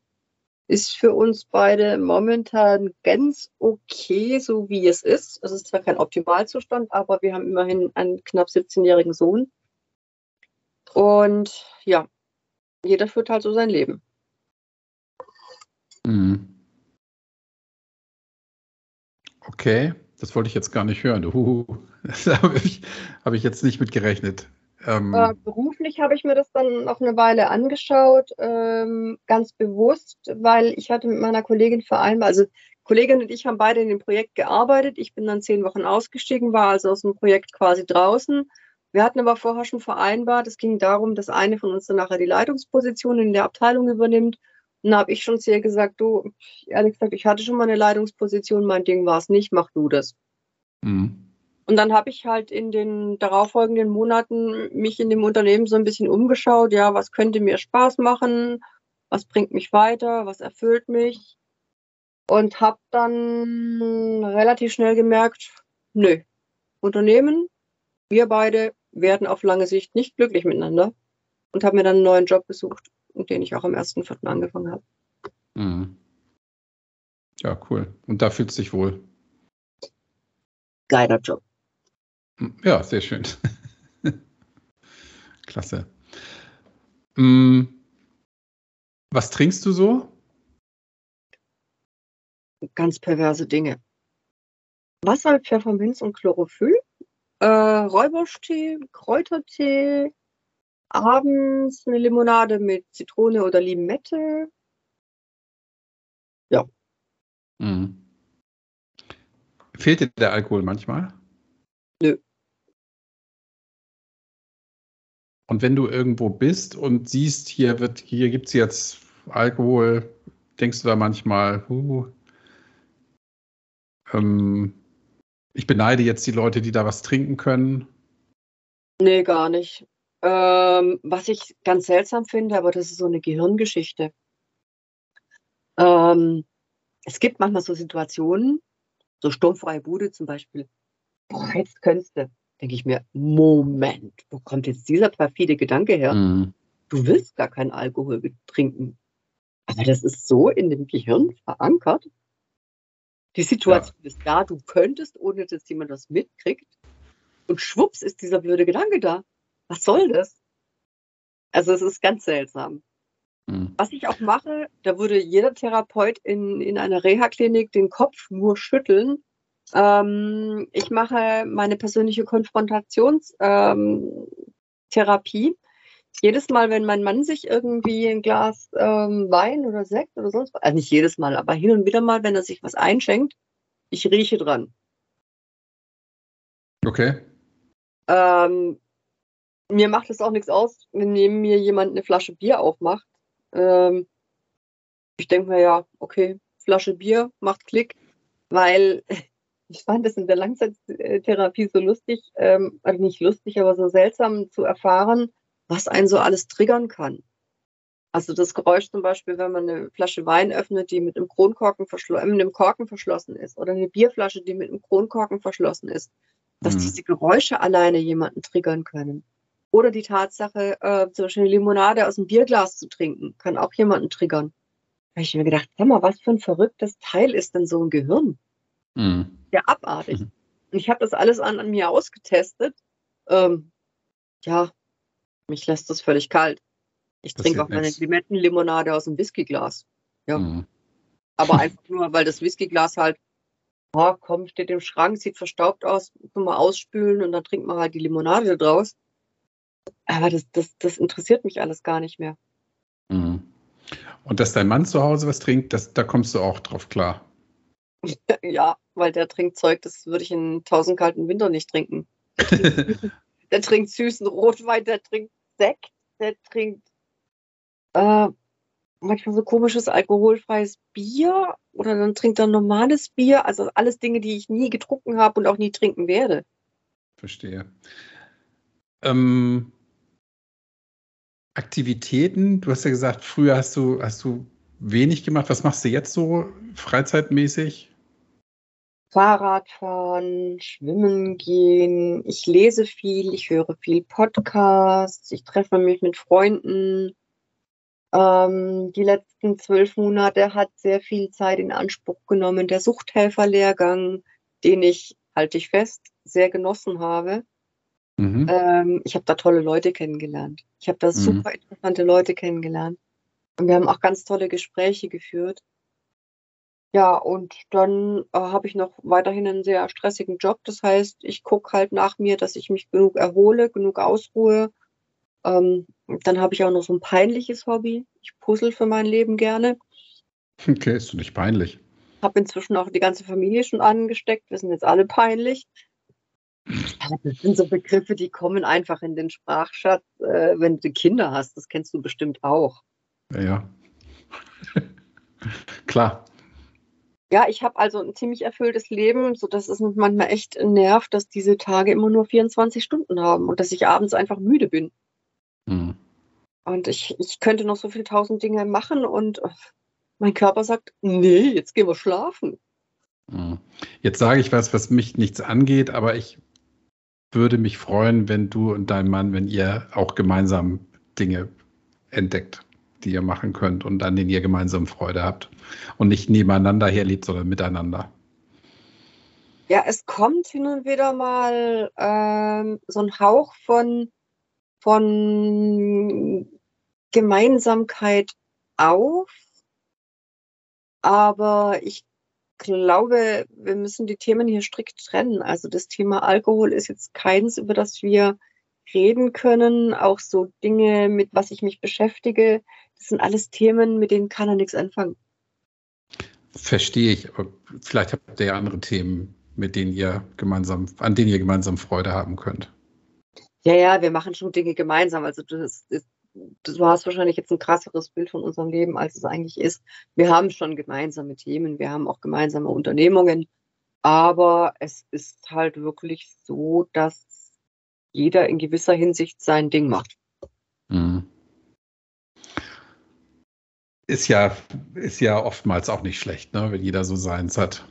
ist für uns beide momentan ganz okay, so wie es ist. Es ist zwar kein Optimalzustand, aber wir haben immerhin einen knapp 17-jährigen Sohn. Und ja, jeder führt halt so sein Leben. Mhm. Okay, das wollte ich jetzt gar nicht hören. Uh, da habe ich, hab ich jetzt nicht mit gerechnet. Ähm, äh, beruflich habe ich mir das dann noch eine Weile angeschaut, ähm, ganz bewusst, weil ich hatte mit meiner Kollegin vereinbart, also Kollegin und ich haben beide in dem Projekt gearbeitet. Ich bin dann zehn Wochen ausgestiegen, war also aus dem Projekt quasi draußen. Wir hatten aber vorher schon vereinbart, es ging darum, dass eine von uns dann nachher die Leitungsposition in der Abteilung übernimmt. Und da habe ich schon zu ihr gesagt, du, ehrlich gesagt, ich hatte schon mal eine Leitungsposition, mein Ding war es nicht, mach du das. Mhm. Und dann habe ich halt in den darauffolgenden Monaten mich in dem Unternehmen so ein bisschen umgeschaut, ja, was könnte mir Spaß machen, was bringt mich weiter, was erfüllt mich. Und habe dann relativ schnell gemerkt, nö, Unternehmen, wir beide werden auf lange Sicht nicht glücklich miteinander. Und habe mir dann einen neuen Job gesucht, den ich auch am 1.4. angefangen habe. Mhm. Ja, cool. Und da fühlt sich wohl. Geiler Job. Ja, sehr schön. Klasse. Hm, was trinkst du so? Ganz perverse Dinge. Wasser, Pfefferminz und Chlorophyll, äh, Räuburschtee, Kräutertee, abends eine Limonade mit Zitrone oder Limette. Ja. Mhm. Fehlt dir der Alkohol manchmal? Und wenn du irgendwo bist und siehst, hier wird, hier gibt es jetzt Alkohol, denkst du da manchmal, uh, ähm, ich beneide jetzt die Leute, die da was trinken können? Nee, gar nicht. Ähm, was ich ganz seltsam finde, aber das ist so eine Gehirngeschichte. Ähm, es gibt manchmal so Situationen, so sturmfreie Bude zum Beispiel, boah, jetzt könntest du, denke ich mir, Moment, wo kommt jetzt dieser perfide Gedanke her? Mhm. Du willst gar keinen Alkohol trinken. Aber das ist so in dem Gehirn verankert. Die Situation ja. ist da, du könntest, ohne dass jemand das mitkriegt. Und schwupps ist dieser blöde Gedanke da. Was soll das? Also es ist ganz seltsam. Mhm. Was ich auch mache, da würde jeder Therapeut in, in einer Reha-Klinik den Kopf nur schütteln, ähm, ich mache meine persönliche Konfrontationstherapie. Ähm, jedes Mal, wenn mein Mann sich irgendwie ein Glas ähm, Wein oder Sekt oder sonst was, also nicht jedes Mal, aber hin und wieder mal, wenn er sich was einschenkt, ich rieche dran. Okay. Ähm, mir macht es auch nichts aus, wenn neben mir jemand eine Flasche Bier aufmacht. Ähm, ich denke mir ja, okay, Flasche Bier macht Klick, weil ich fand es in der Langzeittherapie so lustig, ähm, also nicht lustig, aber so seltsam zu erfahren, was einen so alles triggern kann. Also das Geräusch zum Beispiel, wenn man eine Flasche Wein öffnet, die mit einem Kronkorken verschlossen, äh, mit einem Korken verschlossen ist, oder eine Bierflasche, die mit einem Kronkorken verschlossen ist, dass mhm. diese Geräusche alleine jemanden triggern können. Oder die Tatsache, äh, zum Beispiel eine Limonade aus einem Bierglas zu trinken, kann auch jemanden triggern. Da habe ich mir gedacht, sag mal, was für ein verrücktes Teil ist denn so ein Gehirn? Mhm. Ja, abartig. Mhm. Ich habe das alles an, an mir ausgetestet. Ähm, ja, mich lässt das völlig kalt. Ich trinke auch meine Limettenlimonade aus dem Whiskyglas. Ja. Mhm. Aber einfach nur, weil das Whiskyglas halt, oh, komm, steht im Schrank, sieht verstaubt aus, kann man ausspülen und dann trinkt man halt die Limonade draus. Aber das, das, das interessiert mich alles gar nicht mehr. Mhm. Und dass dein Mann zu Hause was trinkt, das, da kommst du auch drauf klar. Ja, weil der trinkt Zeug, das würde ich in tausend kalten Winter nicht trinken. der trinkt süßen Rotwein, der trinkt Sekt, der trinkt äh, manchmal so komisches alkoholfreies Bier oder dann trinkt er normales Bier. Also alles Dinge, die ich nie getrunken habe und auch nie trinken werde. Verstehe. Ähm, Aktivitäten, du hast ja gesagt, früher hast du, hast du wenig gemacht. Was machst du jetzt so freizeitmäßig? Fahrradfahren, schwimmen gehen. Ich lese viel, ich höre viel Podcasts, ich treffe mich mit Freunden. Ähm, die letzten zwölf Monate hat sehr viel Zeit in Anspruch genommen. Der Suchthelferlehrgang, den ich, halte ich fest, sehr genossen habe. Mhm. Ähm, ich habe da tolle Leute kennengelernt. Ich habe da mhm. super interessante Leute kennengelernt. Und wir haben auch ganz tolle Gespräche geführt. Ja, und dann äh, habe ich noch weiterhin einen sehr stressigen Job. Das heißt, ich gucke halt nach mir, dass ich mich genug erhole, genug ausruhe ähm, dann habe ich auch noch so ein peinliches Hobby. Ich puzzle für mein Leben gerne. Okay, ist du nicht peinlich? Habe inzwischen auch die ganze Familie schon angesteckt. Wir sind jetzt alle peinlich. Das sind so Begriffe, die kommen einfach in den Sprachschatz, äh, wenn du Kinder hast. Das kennst du bestimmt auch. Ja, ja. Klar. Ja, ich habe also ein ziemlich erfülltes Leben, sodass es mich manchmal echt nervt, dass diese Tage immer nur 24 Stunden haben und dass ich abends einfach müde bin. Mhm. Und ich, ich könnte noch so viele tausend Dinge machen und äh, mein Körper sagt, nee, jetzt gehen wir schlafen. Mhm. Jetzt sage ich was, was mich nichts angeht, aber ich würde mich freuen, wenn du und dein Mann, wenn ihr auch gemeinsam Dinge entdeckt, die ihr machen könnt und an denen ihr gemeinsam Freude habt und nicht nebeneinander herlebt, sondern miteinander. Ja, es kommt hin und wieder mal ähm, so ein Hauch von von Gemeinsamkeit auf. Aber ich glaube, wir müssen die Themen hier strikt trennen. Also das Thema Alkohol ist jetzt keins, über das wir reden können. Auch so Dinge, mit was ich mich beschäftige, das sind alles Themen, mit denen kann er nichts anfangen. Verstehe ich, aber vielleicht habt ihr ja andere Themen, mit denen ihr gemeinsam, an denen ihr gemeinsam Freude haben könnt. Ja, ja, wir machen schon Dinge gemeinsam. Also das ist, du hast wahrscheinlich jetzt ein krasseres Bild von unserem Leben, als es eigentlich ist. Wir haben schon gemeinsame Themen, wir haben auch gemeinsame Unternehmungen, aber es ist halt wirklich so, dass jeder in gewisser Hinsicht sein Ding macht. Mhm. Ist ja, ist ja oftmals auch nicht schlecht, ne? wenn jeder so seins hat,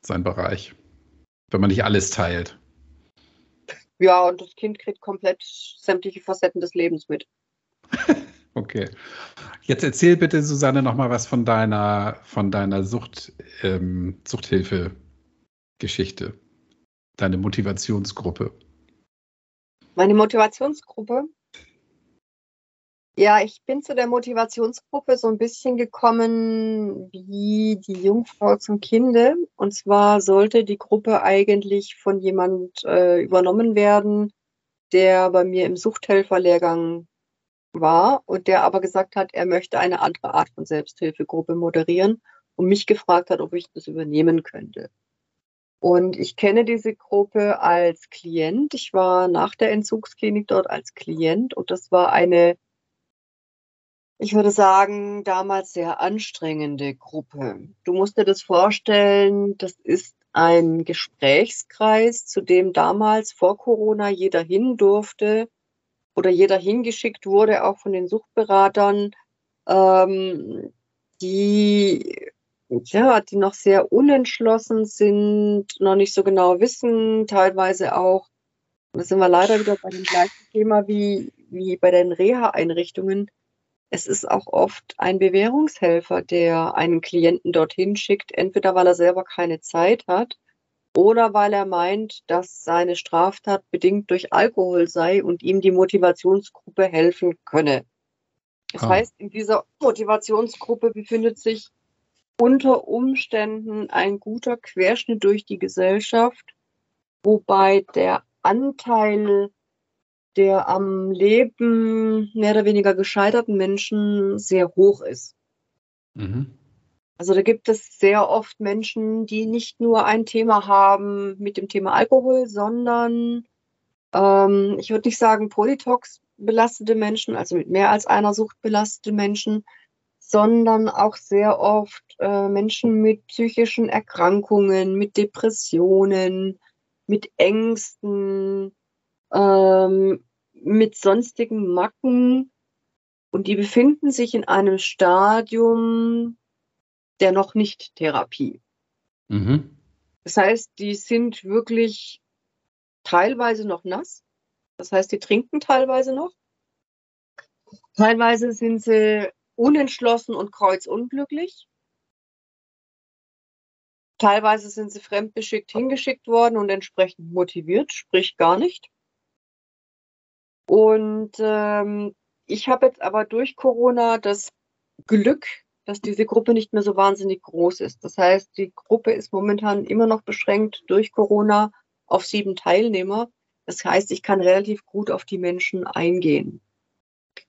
sein Bereich. Wenn man nicht alles teilt. Ja, und das Kind kriegt komplett sämtliche Facetten des Lebens mit. okay. Jetzt erzähl bitte, Susanne, noch mal was von deiner, von deiner Sucht, ähm, Suchthilfe-Geschichte. Deine Motivationsgruppe. Meine Motivationsgruppe? Ja, ich bin zu der Motivationsgruppe so ein bisschen gekommen wie die Jungfrau zum Kinde. Und zwar sollte die Gruppe eigentlich von jemand äh, übernommen werden, der bei mir im Suchthelferlehrgang war und der aber gesagt hat, er möchte eine andere Art von Selbsthilfegruppe moderieren und mich gefragt hat, ob ich das übernehmen könnte. Und ich kenne diese Gruppe als Klient. Ich war nach der Entzugsklinik dort als Klient und das war eine ich würde sagen, damals sehr anstrengende Gruppe. Du musst dir das vorstellen, das ist ein Gesprächskreis, zu dem damals vor Corona jeder hin durfte oder jeder hingeschickt wurde, auch von den Suchtberatern. ähm, die ja, die noch sehr unentschlossen sind, noch nicht so genau wissen, teilweise auch, da sind wir leider wieder bei dem gleichen Thema wie, wie bei den Reha-Einrichtungen. Es ist auch oft ein Bewährungshelfer, der einen Klienten dorthin schickt, entweder weil er selber keine Zeit hat oder weil er meint, dass seine Straftat bedingt durch Alkohol sei und ihm die Motivationsgruppe helfen könne. Das ah. heißt, in dieser Motivationsgruppe befindet sich unter Umständen ein guter Querschnitt durch die Gesellschaft, wobei der Anteil der am Leben mehr oder weniger gescheiterten Menschen sehr hoch ist. Mhm. Also da gibt es sehr oft Menschen, die nicht nur ein Thema haben mit dem Thema Alkohol, sondern ähm, ich würde nicht sagen Polytox belastete Menschen, also mit mehr als einer Sucht belastete Menschen, sondern auch sehr oft äh, Menschen mit psychischen Erkrankungen, mit Depressionen, mit Ängsten, ähm, mit sonstigen Macken. Und die befinden sich in einem Stadium der noch nicht Therapie. Mhm. Das heißt, die sind wirklich teilweise noch nass. Das heißt, die trinken teilweise noch. Teilweise sind sie unentschlossen und kreuzunglücklich. Teilweise sind sie fremdbeschickt hingeschickt worden und entsprechend motiviert, sprich gar nicht. Und ähm, ich habe jetzt aber durch Corona das Glück, dass diese Gruppe nicht mehr so wahnsinnig groß ist. Das heißt, die Gruppe ist momentan immer noch beschränkt durch Corona auf sieben Teilnehmer. Das heißt, ich kann relativ gut auf die Menschen eingehen.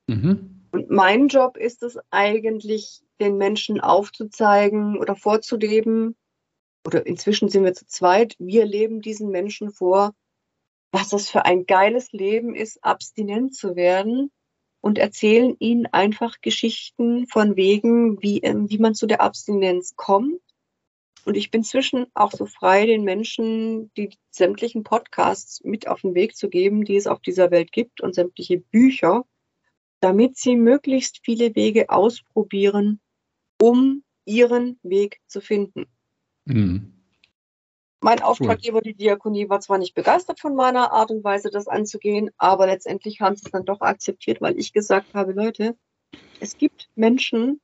Mhm. Und mein Job ist es eigentlich, den Menschen aufzuzeigen oder vorzuleben, oder inzwischen sind wir zu zweit, wir leben diesen Menschen vor, was es für ein geiles Leben ist, abstinent zu werden und erzählen ihnen einfach Geschichten von Wegen, wie, ähm, wie man zu der Abstinenz kommt. Und ich bin zwischen auch so frei, den Menschen die sämtlichen Podcasts mit auf den Weg zu geben, die es auf dieser Welt gibt und sämtliche Bücher, damit sie möglichst viele Wege ausprobieren, um ihren Weg zu finden. Mhm. Mein Auftraggeber, cool. die Diakonie, war zwar nicht begeistert von meiner Art und Weise, das anzugehen, aber letztendlich haben sie es dann doch akzeptiert, weil ich gesagt habe, Leute, es gibt Menschen,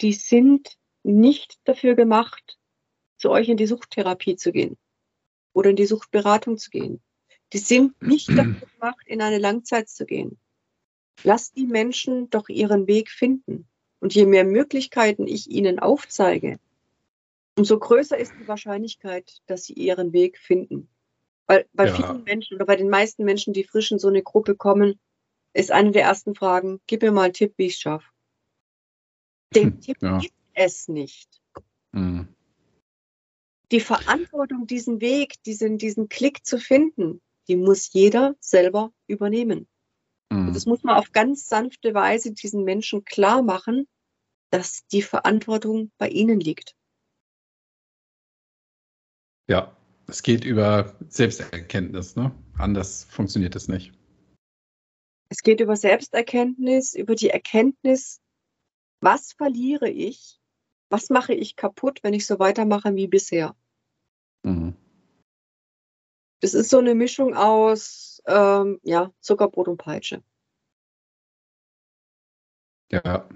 die sind nicht dafür gemacht, zu euch in die Suchttherapie zu gehen oder in die Suchtberatung zu gehen. Die sind nicht dafür gemacht, in eine Langzeit zu gehen. Lass die Menschen doch ihren Weg finden. Und je mehr Möglichkeiten ich ihnen aufzeige, umso größer ist die Wahrscheinlichkeit, dass sie ihren Weg finden. Weil bei ja. vielen Menschen oder bei den meisten Menschen, die frisch in so eine Gruppe kommen, ist eine der ersten Fragen, gib mir mal einen Tipp, wie ich es schaffe. Den hm, Tipp ja. gibt es nicht. Mhm. Die Verantwortung, diesen Weg, diesen, diesen Klick zu finden, die muss jeder selber übernehmen. Mhm. Das muss man auf ganz sanfte Weise diesen Menschen klar machen, dass die Verantwortung bei ihnen liegt. Ja, es geht über Selbsterkenntnis, ne? Anders funktioniert es nicht. Es geht über Selbsterkenntnis, über die Erkenntnis, was verliere ich, was mache ich kaputt, wenn ich so weitermache wie bisher. Mhm. Das ist so eine Mischung aus ähm, ja, Zuckerbrot und Peitsche. Ja.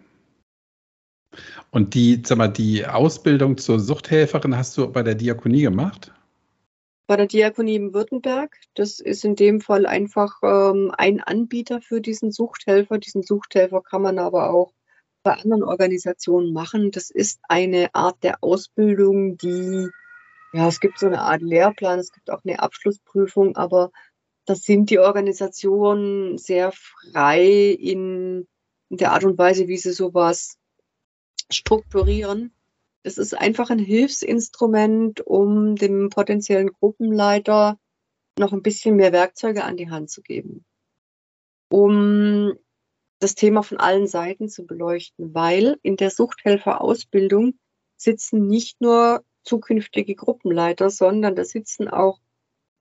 Und die, sag mal, die Ausbildung zur Suchthelferin hast du bei der Diakonie gemacht? Bei der Diakonie in Württemberg. Das ist in dem Fall einfach ähm, ein Anbieter für diesen Suchthelfer. Diesen Suchthelfer kann man aber auch bei anderen Organisationen machen. Das ist eine Art der Ausbildung, die ja, es gibt so eine Art Lehrplan, es gibt auch eine Abschlussprüfung, aber das sind die Organisationen sehr frei in, der Art und Weise, wie sie sowas strukturieren. Es ist einfach ein Hilfsinstrument, um dem potenziellen Gruppenleiter noch ein bisschen mehr Werkzeuge an die Hand zu geben, um das Thema von allen Seiten zu beleuchten, weil in der Suchthelferausbildung sitzen nicht nur zukünftige Gruppenleiter, sondern da sitzen auch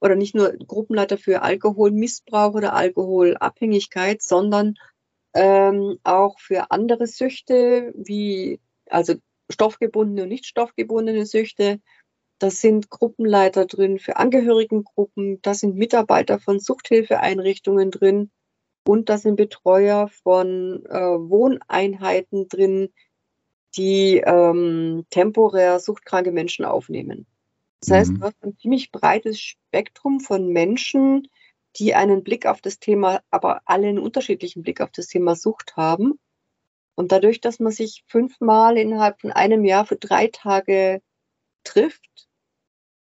oder nicht nur Gruppenleiter für Alkoholmissbrauch oder Alkoholabhängigkeit, sondern ähm, auch für andere Süchte, wie also stoffgebundene und nicht stoffgebundene Süchte. Da sind Gruppenleiter drin für Angehörigengruppen, da sind Mitarbeiter von Suchthilfeeinrichtungen drin und da sind Betreuer von äh, Wohneinheiten drin, die ähm, temporär suchtkranke Menschen aufnehmen. Das heißt, mhm. du hast ein ziemlich breites Spektrum von Menschen, die einen Blick auf das Thema, aber alle einen unterschiedlichen Blick auf das Thema Sucht haben. Und dadurch, dass man sich fünfmal innerhalb von einem Jahr für drei Tage trifft,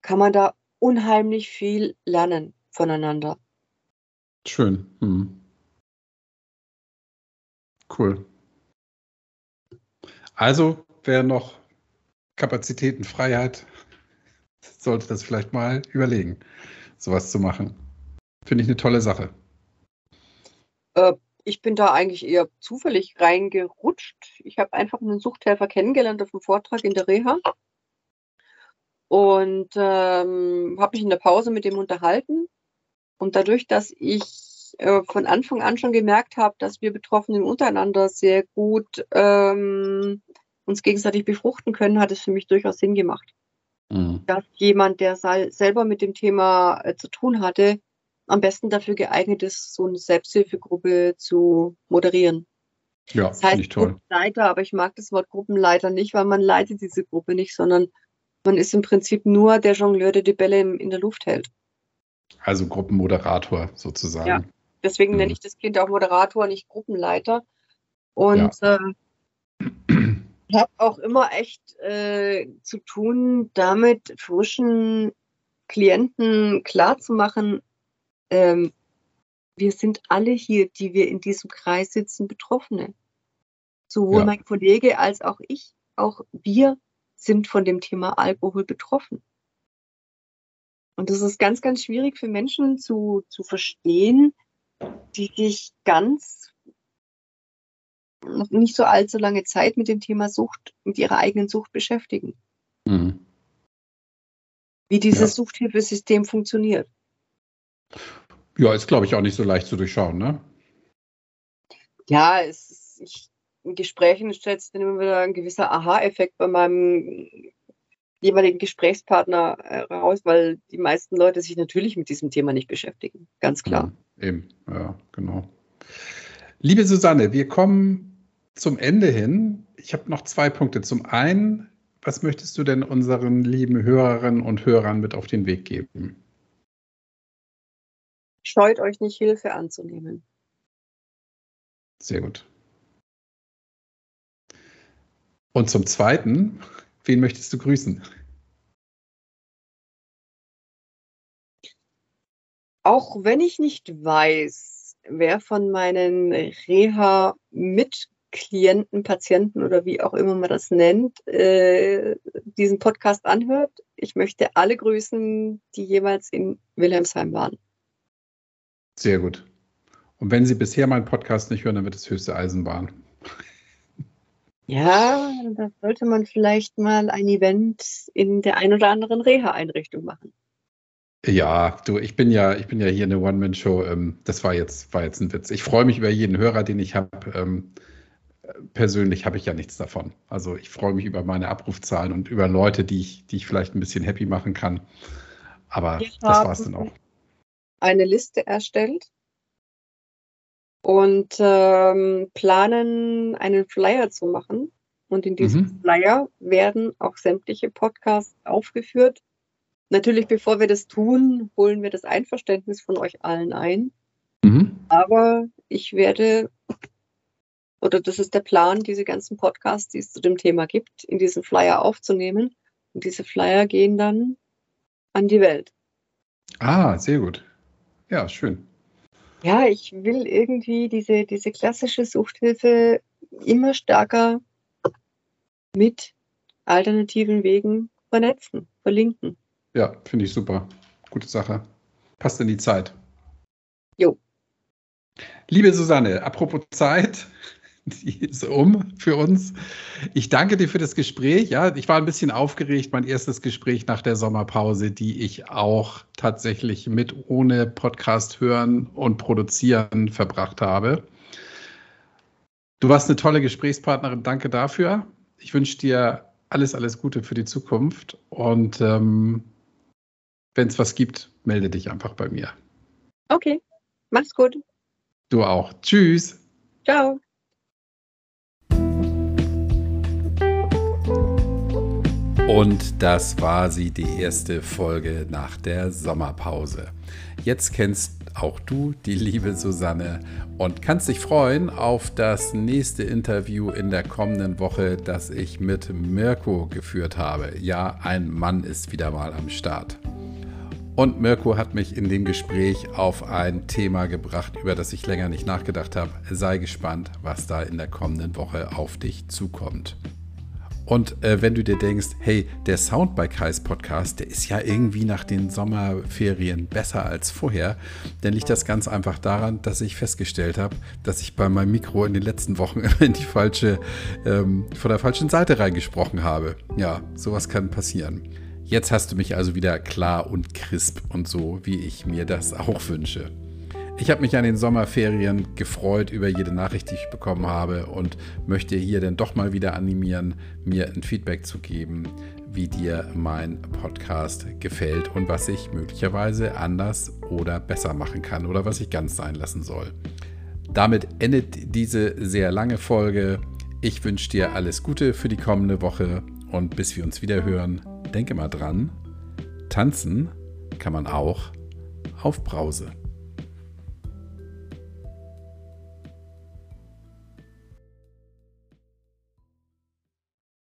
kann man da unheimlich viel lernen voneinander. Schön. Hm. Cool. Also, wer noch Kapazitätenfreiheit, sollte das vielleicht mal überlegen, sowas zu machen. Finde ich eine tolle Sache. Äh, ich bin da eigentlich eher zufällig reingerutscht. Ich habe einfach einen Suchthelfer kennengelernt auf dem Vortrag in der Reha und ähm, habe mich in der Pause mit dem unterhalten. Und dadurch, dass ich äh, von Anfang an schon gemerkt habe, dass wir Betroffenen untereinander sehr gut ähm, uns gegenseitig befruchten können, hat es für mich durchaus Sinn gemacht. Mhm. Dass jemand, der selber mit dem Thema äh, zu tun hatte, am besten dafür geeignet ist, so eine Selbsthilfegruppe zu moderieren. Ja, das heißt ich toll. Gruppenleiter, aber ich mag das Wort Gruppenleiter nicht, weil man leitet diese Gruppe nicht, sondern man ist im Prinzip nur der Jongleur, der die Bälle in der Luft hält. Also Gruppenmoderator sozusagen. Ja, deswegen mhm. nenne ich das Kind auch Moderator, nicht Gruppenleiter. Und ja. äh, habe auch immer echt äh, zu tun, damit frischen Klienten klarzumachen, ähm, wir sind alle hier, die wir in diesem Kreis sitzen, Betroffene. Sowohl ja. mein Kollege als auch ich, auch wir sind von dem Thema Alkohol betroffen. Und das ist ganz, ganz schwierig für Menschen zu, zu verstehen, die sich ganz noch nicht so allzu lange Zeit mit dem Thema Sucht, mit ihrer eigenen Sucht beschäftigen. Mhm. Wie dieses ja. Suchthilfesystem funktioniert. Ja, ist, glaube ich, auch nicht so leicht zu durchschauen, ne? Ja, es ist, ich, in Gesprächen stellt sich dann immer wieder ein gewisser Aha-Effekt bei meinem jeweiligen Gesprächspartner äh, weil die meisten Leute sich natürlich mit diesem Thema nicht beschäftigen. Ganz klar. Ja, eben, ja, genau. Liebe Susanne, wir kommen zum Ende hin. Ich habe noch zwei Punkte. Zum einen, was möchtest du denn unseren lieben Hörerinnen und Hörern mit auf den Weg geben? Scheut euch nicht, Hilfe anzunehmen. Sehr gut. Und zum Zweiten, wen möchtest du grüßen? Auch wenn ich nicht weiß, wer von meinen Reha-Mitklienten, Patienten oder wie auch immer man das nennt, äh, diesen Podcast anhört, ich möchte alle grüßen, die jeweils in Wilhelmsheim waren. Sehr gut. Und wenn Sie bisher meinen Podcast nicht hören, dann wird es höchste Eisenbahn. Ja, da sollte man vielleicht mal ein Event in der ein oder anderen Reha-Einrichtung machen. Ja, du, ich bin ja, ich bin ja hier eine One-Man-Show. Ähm, das war jetzt, war jetzt ein Witz. Ich freue mich über jeden Hörer, den ich habe. Ähm, persönlich habe ich ja nichts davon. Also ich freue mich über meine Abrufzahlen und über Leute, die ich, die ich vielleicht ein bisschen happy machen kann. Aber ja, das war es dann auch eine Liste erstellt und ähm, planen, einen Flyer zu machen. Und in diesem mhm. Flyer werden auch sämtliche Podcasts aufgeführt. Natürlich, bevor wir das tun, holen wir das Einverständnis von euch allen ein. Mhm. Aber ich werde, oder das ist der Plan, diese ganzen Podcasts, die es zu dem Thema gibt, in diesen Flyer aufzunehmen. Und diese Flyer gehen dann an die Welt. Ah, sehr gut. Ja, schön. Ja, ich will irgendwie diese, diese klassische Suchthilfe immer stärker mit alternativen Wegen vernetzen, verlinken. Ja, finde ich super. Gute Sache. Passt in die Zeit. Jo. Liebe Susanne, apropos Zeit, die ist um für uns. Ich danke dir für das Gespräch. Ja, ich war ein bisschen aufgeregt. Mein erstes Gespräch nach der Sommerpause, die ich auch tatsächlich mit ohne Podcast hören und produzieren verbracht habe. Du warst eine tolle Gesprächspartnerin. Danke dafür. Ich wünsche dir alles, alles Gute für die Zukunft. Und ähm, wenn es was gibt, melde dich einfach bei mir. Okay, mach's gut. Du auch. Tschüss. Ciao. Und das war sie, die erste Folge nach der Sommerpause. Jetzt kennst auch du die liebe Susanne und kannst dich freuen auf das nächste Interview in der kommenden Woche, das ich mit Mirko geführt habe. Ja, ein Mann ist wieder mal am Start. Und Mirko hat mich in dem Gespräch auf ein Thema gebracht, über das ich länger nicht nachgedacht habe. Sei gespannt, was da in der kommenden Woche auf dich zukommt. Und äh, wenn du dir denkst, hey, der Sound bei Kais Podcast, der ist ja irgendwie nach den Sommerferien besser als vorher, dann liegt das ganz einfach daran, dass ich festgestellt habe, dass ich bei meinem Mikro in den letzten Wochen immer in die falsche, ähm, von der falschen Seite reingesprochen habe. Ja, sowas kann passieren. Jetzt hast du mich also wieder klar und crisp und so, wie ich mir das auch wünsche. Ich habe mich an den Sommerferien gefreut über jede Nachricht, die ich bekommen habe und möchte hier dann doch mal wieder animieren, mir ein Feedback zu geben, wie dir mein Podcast gefällt und was ich möglicherweise anders oder besser machen kann oder was ich ganz sein lassen soll. Damit endet diese sehr lange Folge. Ich wünsche dir alles Gute für die kommende Woche und bis wir uns wieder hören, denke mal dran, tanzen kann man auch auf Brause.